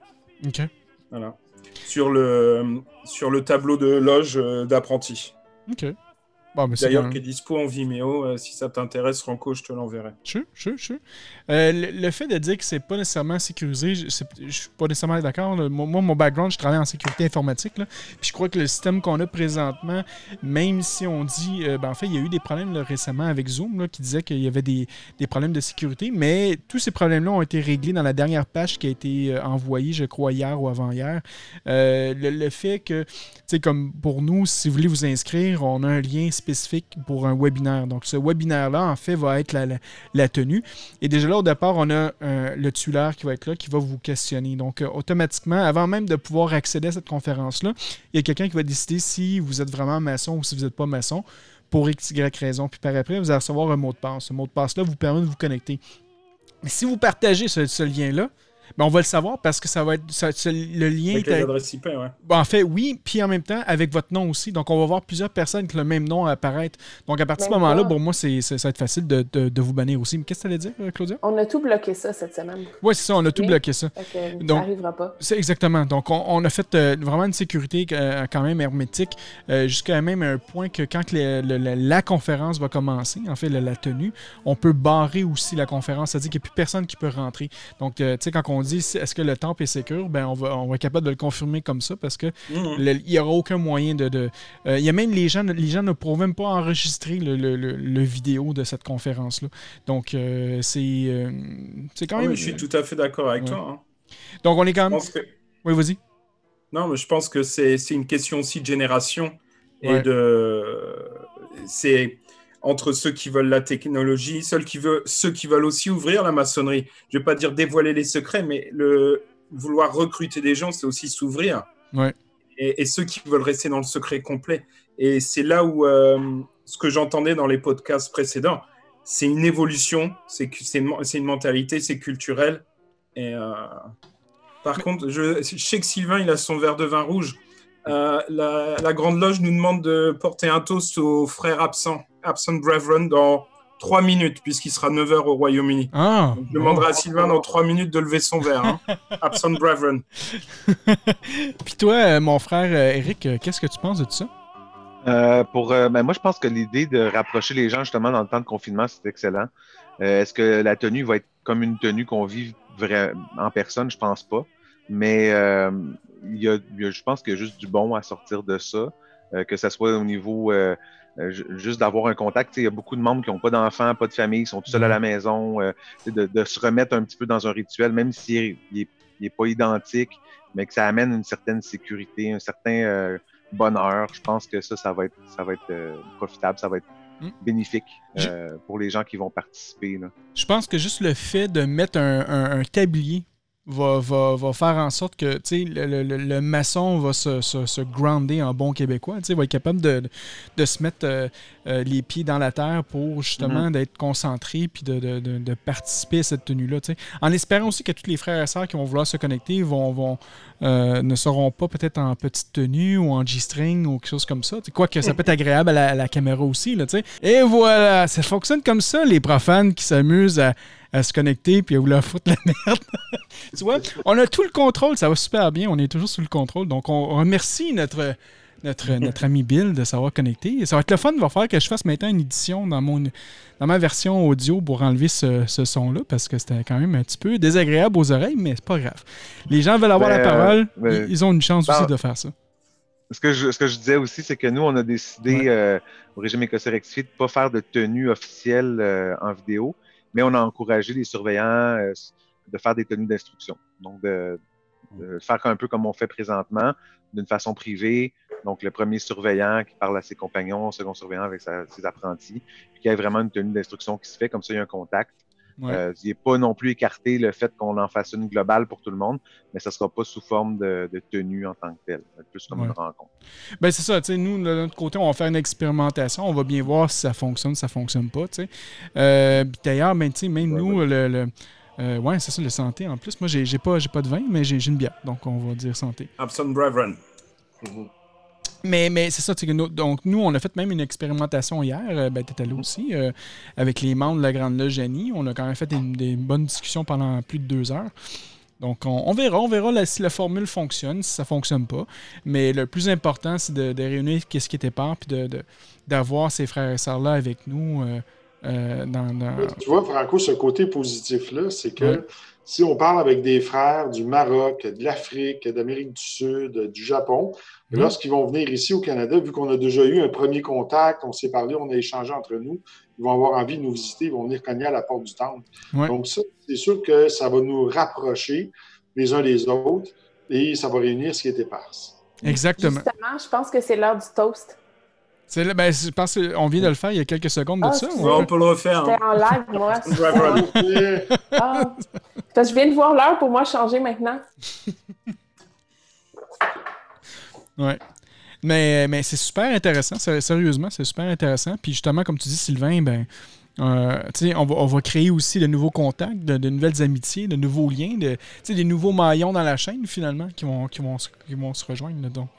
OK. Voilà. sur le, sur le tableau de loge euh, d'apprentis. OK. Bon, D'ailleurs, qui est dispo en Vimeo. euh, si ça t'intéresse, Franco, je te l'enverrai. Sûr, sûr. Euh, le, le fait de dire que c'est pas nécessairement sécurisé, je, je suis pas nécessairement d'accord. Moi, mon background, je travaille en sécurité informatique. là. Puis je crois que le système qu'on a présentement, même si on dit. euh, ben, en fait, il y a eu des problèmes là, récemment avec Zoom là, qui disait qu'il y avait des, des problèmes de sécurité, mais tous ces problèmes-là ont été réglés dans la dernière page qui a été euh, envoyée, je crois, hier ou avant-hier. Le, le fait que, tu sais, comme pour nous, si vous voulez vous inscrire, on a un lien spécifique pour un webinaire. Donc, ce webinaire-là, en fait, va être la, tenue. Et déjà là, au départ, on a euh, le tuteur qui va être là, qui va vous questionner. Donc, euh, automatiquement, avant même de pouvoir accéder à cette conférence-là, il y a quelqu'un qui va décider si vous êtes vraiment maçon ou si vous n'êtes pas maçon pour x, y raison. Puis par après, vous allez recevoir un mot de passe. Ce mot de passe-là vous permet de vous connecter. Mais si vous partagez ce lien-là, ben on va le savoir parce que ça va être ça- ça- le lien Avec les adresses IP, ouais. Bon, en fait, oui, puis en même temps, avec votre nom aussi. Donc, on va voir plusieurs personnes qui ont le même nom apparaître. Donc, à partir de ce Même moment-là, pour moi, c'est, ça va être facile de, de- de vous bannir aussi. Mais qu'est-ce que tu allais dire, euh, Claudia? On a tout bloqué ça cette semaine. Oui, c'est ça, on a tout Oui. bloqué ça. Donc- ça n'arrivera pas. C'est exactement. Donc, on, on a fait euh, vraiment une sécurité euh, quand même hermétique, euh, jusqu'à même un point que quand le- la, la conférence va commencer, en fait, la, la tenue, on peut barrer aussi la conférence, c'est-à-dire qu'il n'y a plus personne qui peut rentrer. Donc, euh, tu sais, quand on dit si- est-ce que le temple est sécur, ben, on va, on va être capable de le confirmer comme ça parce que Mhm. le- il n'y aura aucun moyen de. de- euh, il y a même les gens, les gens ne pourront même pas enregistrer le, le- vidéo de cette conférence-là. Donc, euh, c'est euh, c'est quand Ah, même. mais je suis tout à fait d'accord avec Ouais. toi. hein. Donc, on est quand même. que... Oui, vas-y. Non, mais je pense que c'est c'est une question aussi de génération et Ouais. de. C'est entre ceux qui veulent la technologie, ceux qui veulent, ceux qui veulent aussi ouvrir la maçonnerie. Je vais pas dire dévoiler les secrets, mais le vouloir recruter des gens, c'est aussi s'ouvrir. Ouais. Et, et ceux qui veulent rester dans le secret complet. Et c'est là où euh, ce que j'entendais dans les podcasts précédents, c'est une évolution, c'est une, mentalité, c'est culturel. Et euh, par contre, je, je sais que Sylvain, il a son verre de vin rouge. Euh, la, la Grande Loge nous demande de porter un toast au frère absent, Absent Brethren, dans trois minutes, puisqu'il sera 9h au Royaume-Uni. Ah! Je demanderai à Sylvain dans trois minutes de lever son verre. hein. [LAUGHS] Absent Brethren. [LAUGHS] Puis toi, euh, mon frère euh, Eric, euh, qu'est-ce que tu penses de tout ça? Euh, pour, euh, ben, moi, je pense que l'idée de rapprocher les gens justement dans le temps de confinement, c'est excellent. Euh, Est-ce que la tenue va être comme une tenue qu'on vit en personne? Je pense pas. Mais euh, il y a, y a- je pense qu'il y a juste du bon à sortir de ça, euh, que ce soit au niveau juste d'avoir un contact. Il y a beaucoup de membres qui n'ont pas d'enfants, pas de famille, sont tout seuls à la maison, euh, de, de se remettre un petit peu dans un rituel, même s'il n'est il est pas identique, mais que ça amène une certaine sécurité, un certain euh, bonheur. Je pense que ça, ça va être, ça va être euh, profitable, ça va être Mm. bénéfique Je- euh, pour les gens qui vont participer. Là. Je pense que juste le fait de mettre un, un- un tablier va, va- va faire en sorte que le, le- maçon va se, se, se grounder en bon québécois. va être capable de, de, se mettre euh, euh, les pieds dans la terre pour justement d'être concentré puis de, de- de- de participer à cette tenue-là. En espérant aussi que tous les frères et sœurs qui vont vouloir se connecter vont, vont, euh, ne seront pas peut-être en petite tenue ou en G-string ou quelque chose comme ça. Quoique ça peut être agréable à la, à la caméra aussi. Là, tu sais. et voilà, ça fonctionne comme ça, les profanes qui s'amusent à, à se connecter puis à vouloir foutre la [LAUGHS] merde. tu vois, on a tout le contrôle, ça va super bien, on est toujours sous le contrôle. Donc on remercie notre, notre, notre ami Bill de savoir connecter. Ça va être le fun, il va falloir que je fasse maintenant une édition dans, mon, dans ma version audio pour enlever ce, ce son-là parce que c'était quand même un petit peu désagréable aux oreilles, mais c'est pas grave. Les gens veulent avoir Ben, la parole, ben, ils, ils ont une chance ben, aussi de faire ça. Ce que, je, ce que je disais aussi, c'est que nous, on a décidé Ouais. euh, au régime écossais rectifié de ne pas faire de tenue officielle euh, en vidéo, mais on a encouragé les surveillants euh, de faire des tenues d'instruction. Donc, de, de faire un peu comme on fait présentement, d'une façon privée. Donc, le premier surveillant qui parle à ses compagnons, le second surveillant avec sa- ses apprentis, puis qu'il y ait vraiment une tenue d'instruction qui se fait, comme ça, il y a un contact. Ouais. Euh, il n'est pas non plus écarté le fait qu'on en fasse une globale pour tout le monde, mais ça ne sera pas sous forme de, de tenue en tant que telle, plus comme Ouais. une rencontre. Ben c'est ça, tu sais, nous, de notre côté, on va faire une expérimentation, on va bien voir si ça fonctionne, si ça fonctionne pas, tu sais. Euh, puis D'ailleurs, ben, tu sais, même nous, le... le euh, ouais, c'est ça, le santé en plus. Moi, j'ai pas, j'ai pas de vin, mais j'ai une bière, donc on va dire santé. Absent Brethren. Mais, mais c'est ça, nous- donc nous, on a fait même une expérimentation hier, euh, ben t'étais là aussi, euh, avec les membres de la Grande Loge Annie. On a quand même fait des bonnes discussions pendant plus de deux heures. Donc, on, verra, on verra si la formule fonctionne, si ça fonctionne pas. Mais le plus important, c'est de, réunir qu'est-ce qui était pas, puis d'avoir de, ces frères et sœurs-là avec nous. dans, Tu vois, Franco, ce côté positif-là, c'est que si on parle avec des frères du Maroc, de l'Afrique, d'Amérique du Sud, du Japon, lorsqu'ils vont venir ici au Canada, vu qu'on a déjà eu un premier contact, on s'est parlé, on a échangé entre nous, ils vont avoir envie de nous visiter, ils vont venir cogner à la porte du temple. Donc ça, c'est sûr que ça va nous rapprocher les uns les autres et ça va réunir ce qui est éparse. Exactement. Justement, je pense que c'est l'heure du toast. Ben, je pense qu'on vient de le faire il y a quelques secondes de ah, ça. on peut le refaire. C'était en live, moi. [LAUGHS] [LAUGHS] ah, parce que je viens de voir l'heure pour moi changer maintenant. [LAUGHS] ouais. Mais, mais c'est super intéressant, sérieusement, c'est super intéressant. Puis justement, comme tu dis, Sylvain, ben, euh, on, va, on, va, créer aussi de nouveaux contacts, de, nouvelles amitiés, de nouveaux liens, de, des nouveaux maillons dans la chaîne finalement qui vont, qui vont, qui vont se rejoindre. Donc,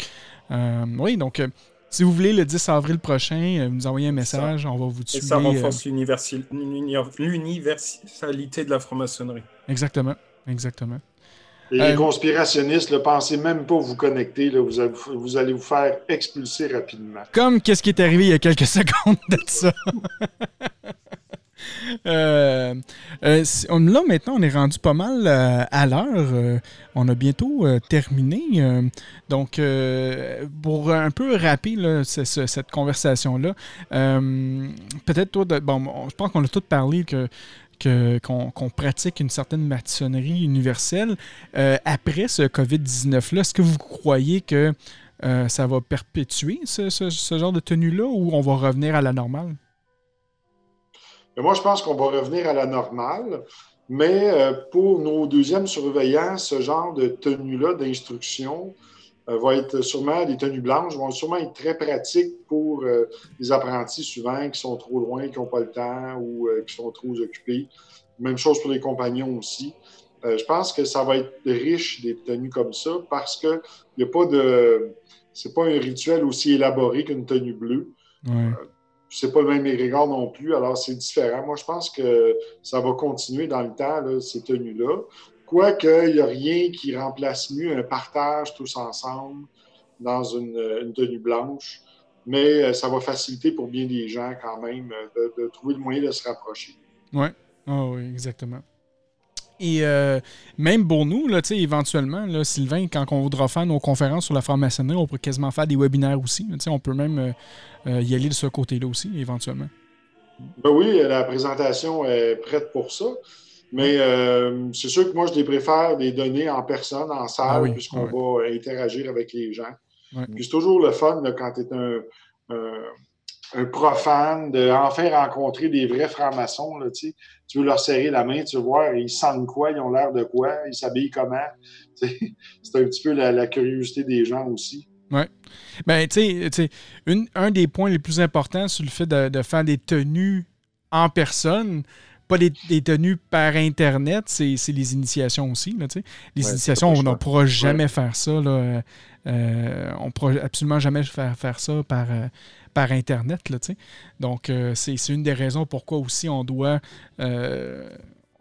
euh, oui, donc euh, si vous voulez, le 10 avril prochain, euh, vous nous envoyez un message, on va vous tuer. Et ça renforce l'universalité de la franc-maçonnerie. Exactement, exactement. Et les euh, conspirationnistes, ne pensez même pas vous connecter, là, vous, vous, allez vous faire expulser rapidement. Comme qu'est-ce qui est arrivé il y a quelques [LAUGHS] secondes de ça? [LAUGHS] Euh, euh, là, maintenant, on est rendu pas mal euh, à l'heure. on a bientôt terminé. donc, pour un peu rapper cette conversation-là, peut-être toi, bon, je pense qu'on a tous parlé que qu'on pratique une certaine maçonnerie universelle. après ce COVID-19-là, est-ce que vous croyez que ça va perpétuer ce, genre de tenue-là ou on va revenir à la normale? moi, je pense qu'on va revenir à la normale, mais euh, pour nos deuxièmes surveillants, ce genre de tenue-là d'instruction euh, va être sûrement, des tenues blanches vont sûrement être très pratiques pour euh, les apprentis souvent qui sont trop loin, qui n'ont pas le temps ou qui sont trop occupés. Même chose pour les compagnons aussi. je pense que ça va être riche des tenues comme ça parce que il n'y a pas de. C'est pas un rituel aussi élaboré qu'une tenue bleue c'est pas le même égard non plus, alors c'est différent. Moi, je pense que ça va continuer dans le temps, ces tenues-là. Quoique, il n'y a rien qui remplace mieux un partage tous ensemble dans une, tenue blanche, mais euh, ça va faciliter pour bien des gens quand même euh, de, trouver le moyen de se rapprocher. Ouais. Ah oui, exactement. Et euh, même pour nous, là, éventuellement, là, Sylvain, quand on voudra faire nos conférences sur la franc-maçonnerie, on peut quasiment faire des webinaires aussi. on peut même euh, y aller de ce côté-là aussi, éventuellement. Ben oui, la présentation est prête pour ça. Mais c'est sûr que moi, je les préfère des données en personne, en salle, ah puisqu'on ah va interagir avec les gens. Puis c'est toujours le fun quand tu es un, un profane, de enfin rencontrer des vrais francs-maçons. Tu veux leur serrer la main, tu veux voir, ils sentent quoi, ils ont l'air de quoi, ils s'habillent comment. [LAUGHS] C'est un petit peu la, curiosité des gens aussi. Oui. Ben, tu sais, un des points les plus importants sur le fait de, faire des tenues en personne, pas des, tenues par Internet, c'est les initiations aussi. Là, les initiations, on ne pourra jamais faire ça. Là, euh, on ne pourra absolument jamais faire, faire ça par, euh, par Internet. Là, Donc, euh, c'est une des raisons pourquoi aussi on doit,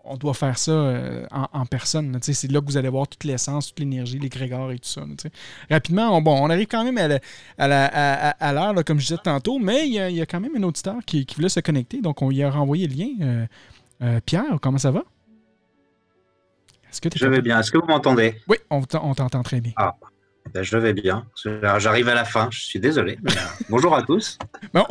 on doit faire ça euh, en, personne. C'est là que vous allez voir toute l'essence, toute l'énergie, les grégores et tout ça. Rapidement, on, bon, on arrive quand même à l'heure, comme je disais tantôt, mais il y, a, quand même un auditeur qui, qui, voulait se connecter, donc on lui a renvoyé le lien. Pierre, comment ça va? Que je vais bien. Est-ce que vous m'entendez? Oui, on t'entend très bien. Ah, ben, je vais bien. J'arrive à la fin. Je suis désolé. Euh, [LAUGHS] bonjour à tous. Ben,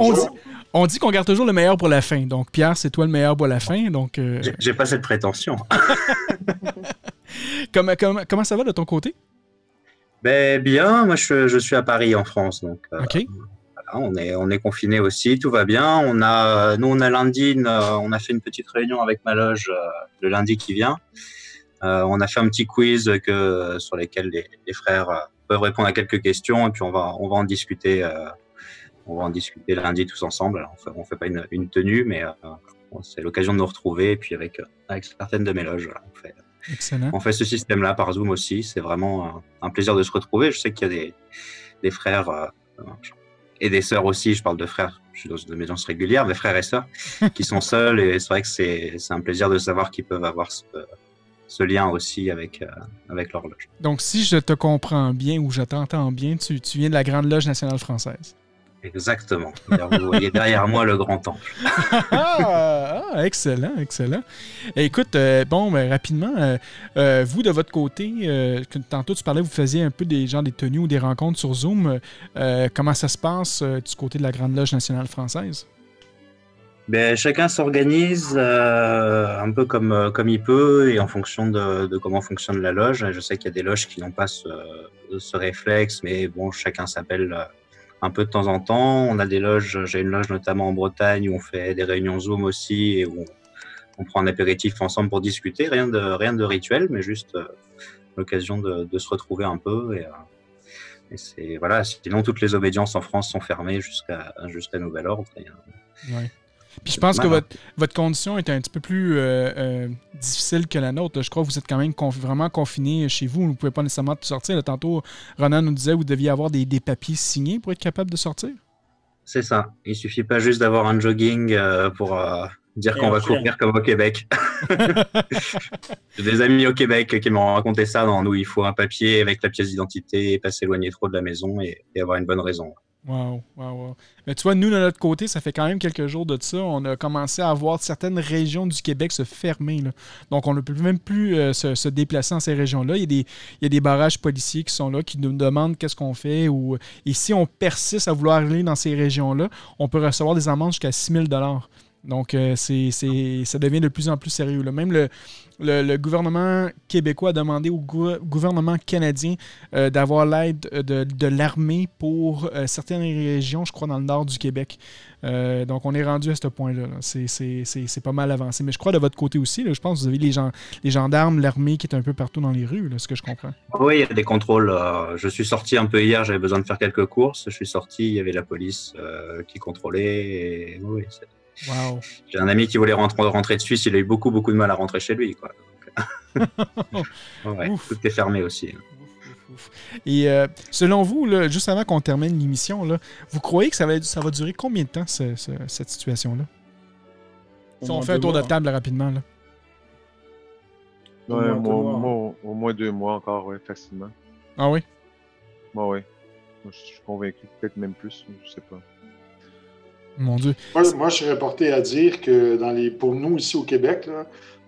on, dit, qu'on garde toujours le meilleur pour la fin. Donc, Pierre, c'est toi le meilleur pour la fin. Donc, euh, J'ai pas cette prétention. [LAUGHS] [LAUGHS] comment, comment, ça va de ton côté? Ben, bien. Moi, je, suis à Paris, en France. Donc, euh, OK. On est, on est confiné aussi. Tout va bien. On a, nous, on a lundi, on a fait une petite réunion avec ma loge le lundi qui vient. on a fait un petit quiz que, sur lesquels les, les frères peuvent répondre à quelques questions et puis on va, on va en discuter. Euh, on va en discuter lundi tous ensemble. on ne fait, pas une, une, tenue, mais euh, c'est l'occasion de nous retrouver. Et puis avec, avec certaines de mes loges, on fait, on fait ce système-là par Zoom aussi. C'est vraiment un plaisir de se retrouver. Je sais qu'il y a des, des frères euh, et des sœurs aussi. Je parle de frères, je suis dans une maison régulière, des frères et sœurs qui sont seuls. Et c'est vrai que c'est un plaisir de savoir qu'ils peuvent avoir ce, lien aussi avec, avec l'horloge. Donc, si je te comprends bien ou je t'entends bien, tu, tu viens de la Grande Loge nationale française. Exactement. Vous voyez derrière moi le grand temple. [LAUGHS] Ah, ah, excellent, excellent. Écoute, euh, bon, ben, rapidement, euh, euh, vous de votre côté, tantôt tu parlais, vous faisiez un peu des gens des tenues ou des rencontres sur Zoom. comment ça se passe du côté de la Grande Loge nationale française? Ben, chacun s'organise un peu comme, comme il peut et en fonction de, comment fonctionne la loge. Je sais qu'il y a des loges qui n'ont pas ce, ce, réflexe, mais bon, chacun s'appelle un peu de temps en temps. On a des loges, j'ai une loge notamment en Bretagne où on fait des réunions Zoom aussi et où on, prend un apéritif ensemble pour discuter. Rien de, rien de rituel, mais juste euh, l'occasion de, se retrouver un peu. Et, euh, c'est voilà. Sinon, toutes les obédiences en France sont fermées jusqu'à jusqu'à nouvel ordre. Euh, puis je pense que votre, votre, condition est un petit peu plus euh, euh, difficile que la nôtre. Je crois que vous êtes quand même vraiment confiné chez vous. Vous ne pouvez pas nécessairement sortir. tantôt, Ronan nous disait que vous deviez avoir des, des, papiers signés pour être capable de sortir. C'est ça. Il suffit pas juste d'avoir un jogging euh, pour dire qu'on va courir comme au Québec. [LAUGHS] J'ai des amis au Québec qui m'ont raconté ça. Dans nous, il faut un papier avec la pièce d'identité, pas s'éloigner trop de la maison et avoir une bonne raison. Wow, wow, wow. Mais tu vois, nous, de notre côté, ça fait quand même quelques jours de ça. On a commencé à voir certaines régions du Québec se fermer. Donc, on ne peut même plus euh, se, déplacer dans ces régions-là. Il, y a des barrages policiers qui sont là, qui nous demandent qu'est-ce qu'on fait. Ou, et si on persiste à vouloir aller dans ces régions-là, on peut recevoir des amendes jusqu'à 6 000 donc, euh, c'est, ça devient de plus en plus sérieux. Même le, le, gouvernement québécois a demandé au gouvernement canadien euh, d'avoir l'aide de, l'armée pour euh, certaines régions, je crois, dans le nord du Québec. donc, on est rendu à ce point-là. C'est, pas mal avancé. Mais je crois de votre côté aussi, je pense que vous avez les, gens, les gendarmes, l'armée qui est un peu partout dans les rues, ce que je comprends. Oui, il y a des contrôles. je suis sorti un peu hier, j'avais besoin de faire quelques courses. Je suis sorti, il y avait la police qui contrôlait. Oui, j'ai un ami qui voulait rentrer, rentrer de Suisse, il a eu beaucoup, beaucoup de mal à rentrer chez lui. Quoi. [LAUGHS] [LAUGHS] tout est fermé aussi. Et euh, selon vous, juste avant qu'on termine l'émission, vous croyez que ça va, ça va durer combien de temps, cette situation-là? Si on fait un tour de table rapidement. Là. au, moins deux mois encore, ouais, facilement. Ah oui? Bah oui. je suis convaincu, peut-être même plus, je sais pas. Mon Dieu. Moi, je serais porté à dire que dans les, pour nous ici au Québec,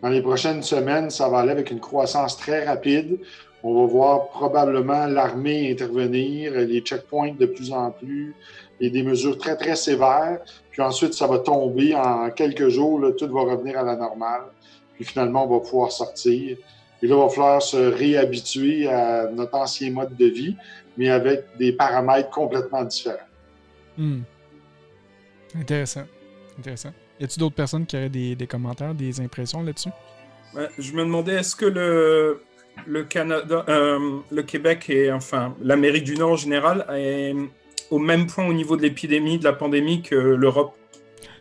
dans les prochaines semaines, ça va aller avec une croissance très rapide. On va voir probablement l'armée intervenir, les checkpoints de plus en plus, et des mesures très, très sévères. Puis ensuite, ça va tomber en quelques jours, tout va revenir à la normale. Puis finalement, on va pouvoir sortir. Et là, il va falloir se réhabituer à notre ancien mode de vie, mais avec des paramètres complètement différents. Hmm. Intéressant. Intéressant. Y a-t-il d'autres personnes qui auraient des, commentaires, des impressions là-dessus? je me demandais, est-ce que le, le Canada, euh, le Québec et enfin l'Amérique du Nord en général est au même point au niveau de l'épidémie, de la pandémie que l'Europe?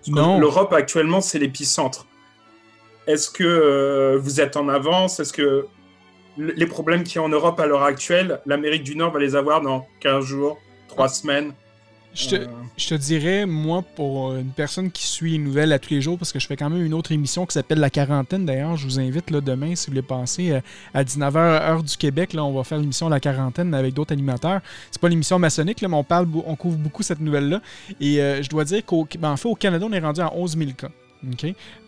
Non. L'Europe actuellement, c'est l'épicentre. Est-ce que euh, vous êtes en avance? Est-ce que les problèmes qu'il y a en Europe à l'heure actuelle, l'Amérique du Nord va les avoir dans 15 jours, 3 semaines? Je te, je te, dirais, moi, pour une personne qui suit les nouvelles à tous les jours, parce que je fais quand même une autre émission qui s'appelle La Quarantaine, d'ailleurs, je vous invite là, demain, si vous voulez passer, euh, à 19h, heure du Québec, là, on va faire l'émission La Quarantaine avec d'autres animateurs. C'est pas l'émission maçonnique, là, mais on, parle, on couvre beaucoup cette nouvelle-là. Et euh, je dois dire qu'en ben, fait, au Canada, on est rendu à 11 000 cas.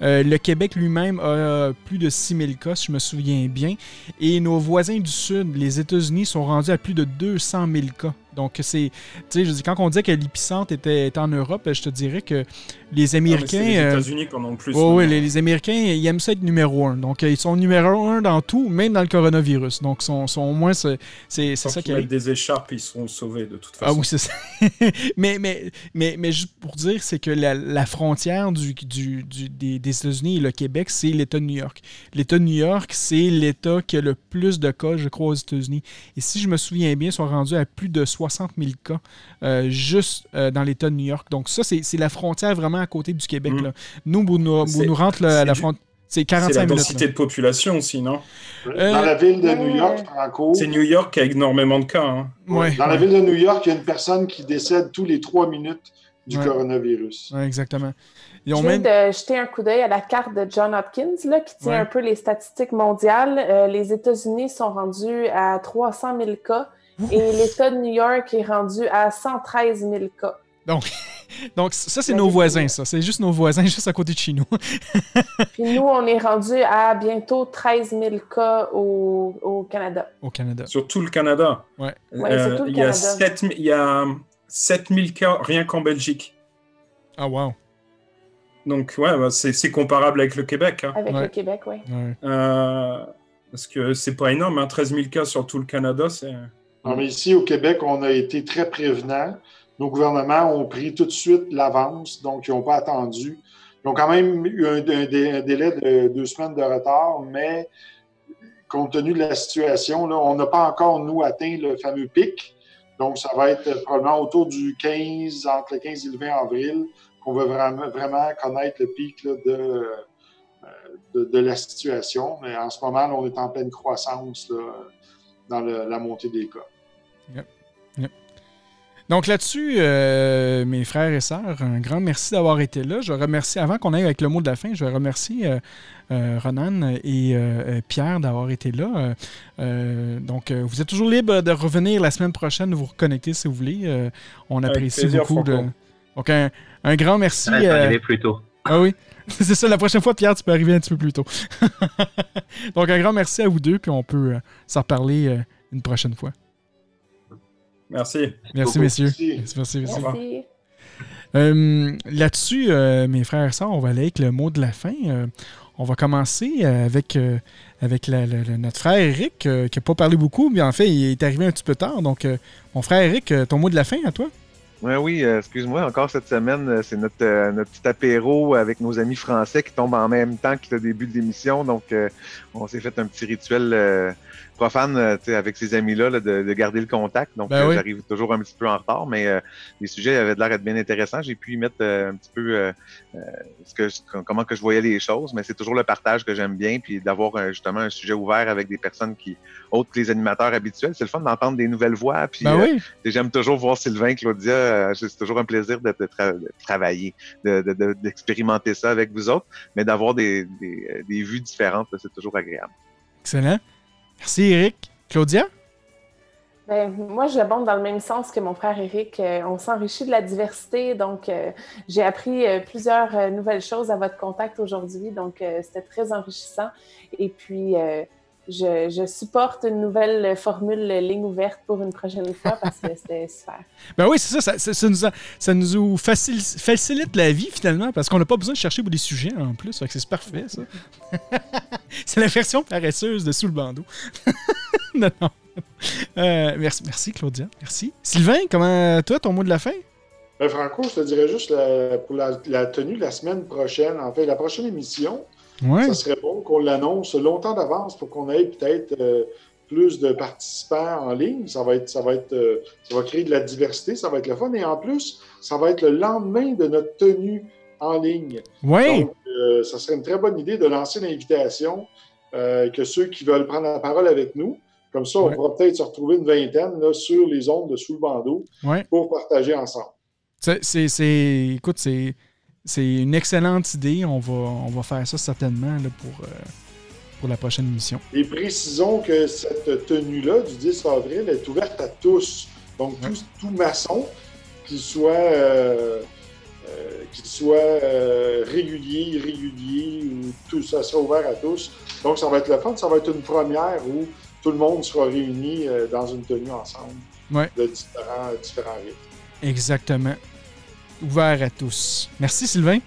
Euh, le Québec lui-même a plus de 6 000 cas, si je me souviens bien. Et nos voisins du Sud, les États-Unis, sont rendus à plus de 200 000 cas. Donc, c'est. Tu sais, quand on dit que l'épicentre était, en Europe, je te dirais que les Américains. les euh, États-Unis qui en ont plus. oui, les, Américains, ils aiment ça être numéro un. Donc, ils sont numéro un dans tout, même dans le coronavirus. Donc, sont, sont au moins, c'est ça qui mettent des écharpes, ils seront sauvés de toute façon. Ah oui, c'est ça. [LAUGHS] mais, mais, mais, mais, juste pour dire, c'est que la, frontière du, du, des, des États-Unis et le Québec, c'est l'État de New York. L'État de New York, c'est l'État qui a le plus de cas, je crois, aux États-Unis. Et si je me souviens bien, ils sont rendus à plus de 60 000 cas euh, juste euh, dans l'État de New York. Donc, ça, c'est la frontière vraiment à côté du Québec. Mm. Là. Nous, vous nous, nous rentre à la frontière. C'est 45 la densité de population aussi, non? Euh, Dans la ville de New York, Franco. C'est New York qui a énormément de cas. Hein. Dans la ville de New York, il y a une personne qui décède tous les trois minutes du coronavirus. exactement. Ils ont Je viens de jeter un coup d'œil à la carte de John Hopkins là, qui tient un peu les statistiques mondiales. Euh, les États-Unis sont rendus à 300 000 cas et l'État de New York est rendu à 113 000 cas. Donc, [LAUGHS] donc ça, c'est nos voisins, ça. C'est juste nos voisins, juste à côté de chez nous. [LAUGHS] Puis nous, on est rendu à bientôt 13 000 cas au, au Canada. Au Canada. Sur tout le Canada. Ouais. Euh, tout le il, y a 7, il y a 7000 cas rien qu'en Belgique. Ah, wow. Donc, ouais, bah, c'est comparable avec le Québec. Hein. Avec le Québec, oui. Euh, parce que c'est pas énorme, hein, 13 000 cas sur tout le Canada, c'est. Non, mais ici, au Québec, on a été très prévenants. Nos gouvernements ont pris tout de suite l'avance, donc ils n'ont pas attendu. Ils ont quand même eu un, délai de deux semaines de retard, mais compte tenu de la situation, là, on n'a pas encore, nous, atteint le fameux pic. Donc, ça va être probablement autour du 15, entre le 15 et le 20 avril, qu'on va vraiment, vraiment connaître le pic de, de, la situation. Mais en ce moment, on est en pleine croissance dans la montée des cas. Donc là-dessus, euh, mes frères et sœurs, un grand merci d'avoir été là. Je remercie, avant qu'on aille avec le mot de la fin, je remercie euh, euh, Ronan et Pierre d'avoir été là. donc, vous êtes toujours libre de revenir la semaine prochaine, de vous reconnecter si vous voulez. on apprécie beaucoup. De... Donc, un, grand merci. Arriver plus tôt. Ah oui. [LAUGHS] C'est ça, la prochaine fois, Pierre, tu peux arriver un petit peu plus tôt. [LAUGHS] Donc, un grand merci à vous deux, puis on peut s'en reparler une prochaine fois. Merci. Merci, messieurs. Merci, merci. Euh, là-dessus, euh, mes frères et sœurs, on va aller avec le mot de la fin. Euh, on va commencer avec, avec notre frère Eric, qui n'a pas parlé beaucoup, mais en fait, il est arrivé un petit peu tard. Donc, mon frère Eric, ton mot de la fin à toi? Oui, oui, excuse-moi, encore cette semaine, c'est notre, notre petit apéro avec nos amis français qui tombe en même temps que le début de l'émission. Donc, on s'est fait un petit rituel profane euh, avec ces amis-là de, garder le contact. Donc, ben euh, j'arrive toujours un petit peu en retard, mais euh, les sujets avaient l'air d'être bien intéressants. J'ai pu y mettre un petit peu ce que, comment que je voyais les choses, mais c'est toujours le partage que j'aime bien, puis d'avoir justement un sujet ouvert avec des personnes qui, autres que les animateurs habituels. C'est le fun d'entendre des nouvelles voix. Puis ben j'aime toujours voir Sylvain, Claudia. c'est toujours un plaisir de, travailler, d'expérimenter ça avec vous autres, mais d'avoir des, des vues différentes, c'est toujours agréable. Excellent. Merci, Eric. Claudia? Ben, moi, j'abonde dans le même sens que mon frère Eric. Euh, on s'enrichit de la diversité, donc euh, j'ai appris euh, plusieurs nouvelles choses à votre contact aujourd'hui, donc c'était très enrichissant. Et puis, je, supporte une nouvelle formule ligne ouverte pour une prochaine fois parce que c'était [LAUGHS] super. Ben oui, c'est ça. Ça, nous, ça nous facilite, la vie finalement parce qu'on n'a pas besoin de chercher pour des sujets en plus. C'est parfait, ça. [LAUGHS] c'est la version paresseuse de Sous le bandeau. [LAUGHS] non, non. Euh, merci, merci, Claudia. Merci. Sylvain, comment toi, ton mot de la fin? Ben, Franco, je te dirais juste pour la, la, tenue de la semaine prochaine, en fait, la prochaine émission, ça serait bon qu'on l'annonce longtemps d'avance pour qu'on ait peut-être euh, plus de participants en ligne. Ça va être, ça va être, euh, ça va créer de la diversité, ça va être le fun. Et en plus, ça va être le lendemain de notre tenue en ligne. Oui. Donc, euh, ça serait une très bonne idée de lancer l'invitation que ceux qui veulent prendre la parole avec nous. Comme ça, on pourra peut-être se retrouver une vingtaine là, sur les ondes de sous le bandeau pour partager ensemble. C'est, écoute, c'est c'est une excellente idée. On va, on va faire ça certainement pour, euh, pour la prochaine émission. Et précisons que cette tenue-là du 10 avril est ouverte à tous. Donc, tout, maçon, qu'il soit, euh, euh, soit régulier, irrégulier, ou tout ça sera ouvert à tous. Donc, ça va être le fun. Ça va être une première où tout le monde sera réuni dans une tenue ensemble de différents, différents rites. Exactement ouvert à tous. Merci Sylvain.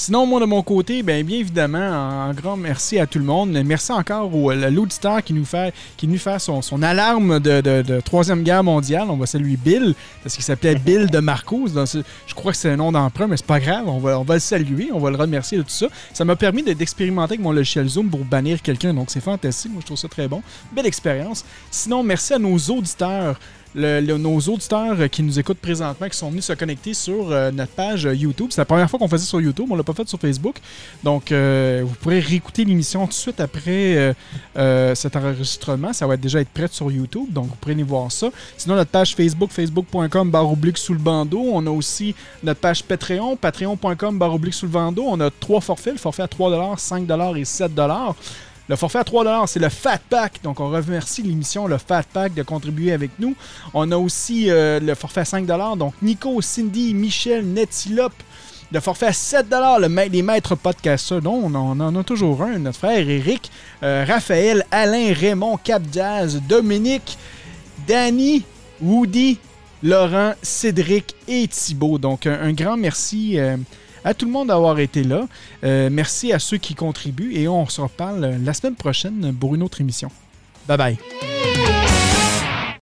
Sinon, moi, de mon côté, bien, bien évidemment, un grand merci à tout le monde. Merci encore au, à l'auditeur qui nous fait, qui nous fait son, son alarme de, Troisième Guerre mondiale. On va saluer Bill, parce qu'il s'appelait [LAUGHS] Bill de Marcos. je crois que c'est un nom d'emprunt, mais c'est pas grave. On va, on va le saluer, on va le remercier de tout ça. Ça m'a permis d'expérimenter avec mon logiciel Zoom pour bannir quelqu'un, donc c'est fantastique. Moi, je trouve ça très bon. Belle expérience. Sinon, merci à nos auditeurs nos auditeurs qui nous écoutent présentement, qui sont venus se connecter sur euh, notre page YouTube. C'est la première fois qu'on faisait sur YouTube, on l'a pas fait sur Facebook. Donc, euh, vous pourrez réécouter l'émission tout de suite après euh, cet enregistrement. Ça va déjà être prêt sur YouTube, donc vous pourrez aller voir ça. Sinon, notre page Facebook, facebook.com barre oblique sous le bandeau. On a aussi notre page Patreon, patreon.com barre oblique sous le bandeau. On a trois forfaits, le forfait à 3 5 et 7 le forfait à 3 c'est le Fat Pack. Donc, on remercie l'émission, le Fat Pack, de contribuer avec nous. On a aussi euh, le forfait à 5 Donc, Nico, Cindy, Michel, Netilop. Le forfait à 7 le les maîtres podcasters, dont on en, a toujours un, notre frère Eric, euh, Raphaël, Alain, Raymond, Cap Jazz, Dominique, Danny, Woody, Laurent, Cédric et Thibault. Donc, un, grand merci. Euh, à tout le monde d'avoir été là. Euh, merci à ceux qui contribuent et on se reparle la semaine prochaine pour une autre émission. Bye bye.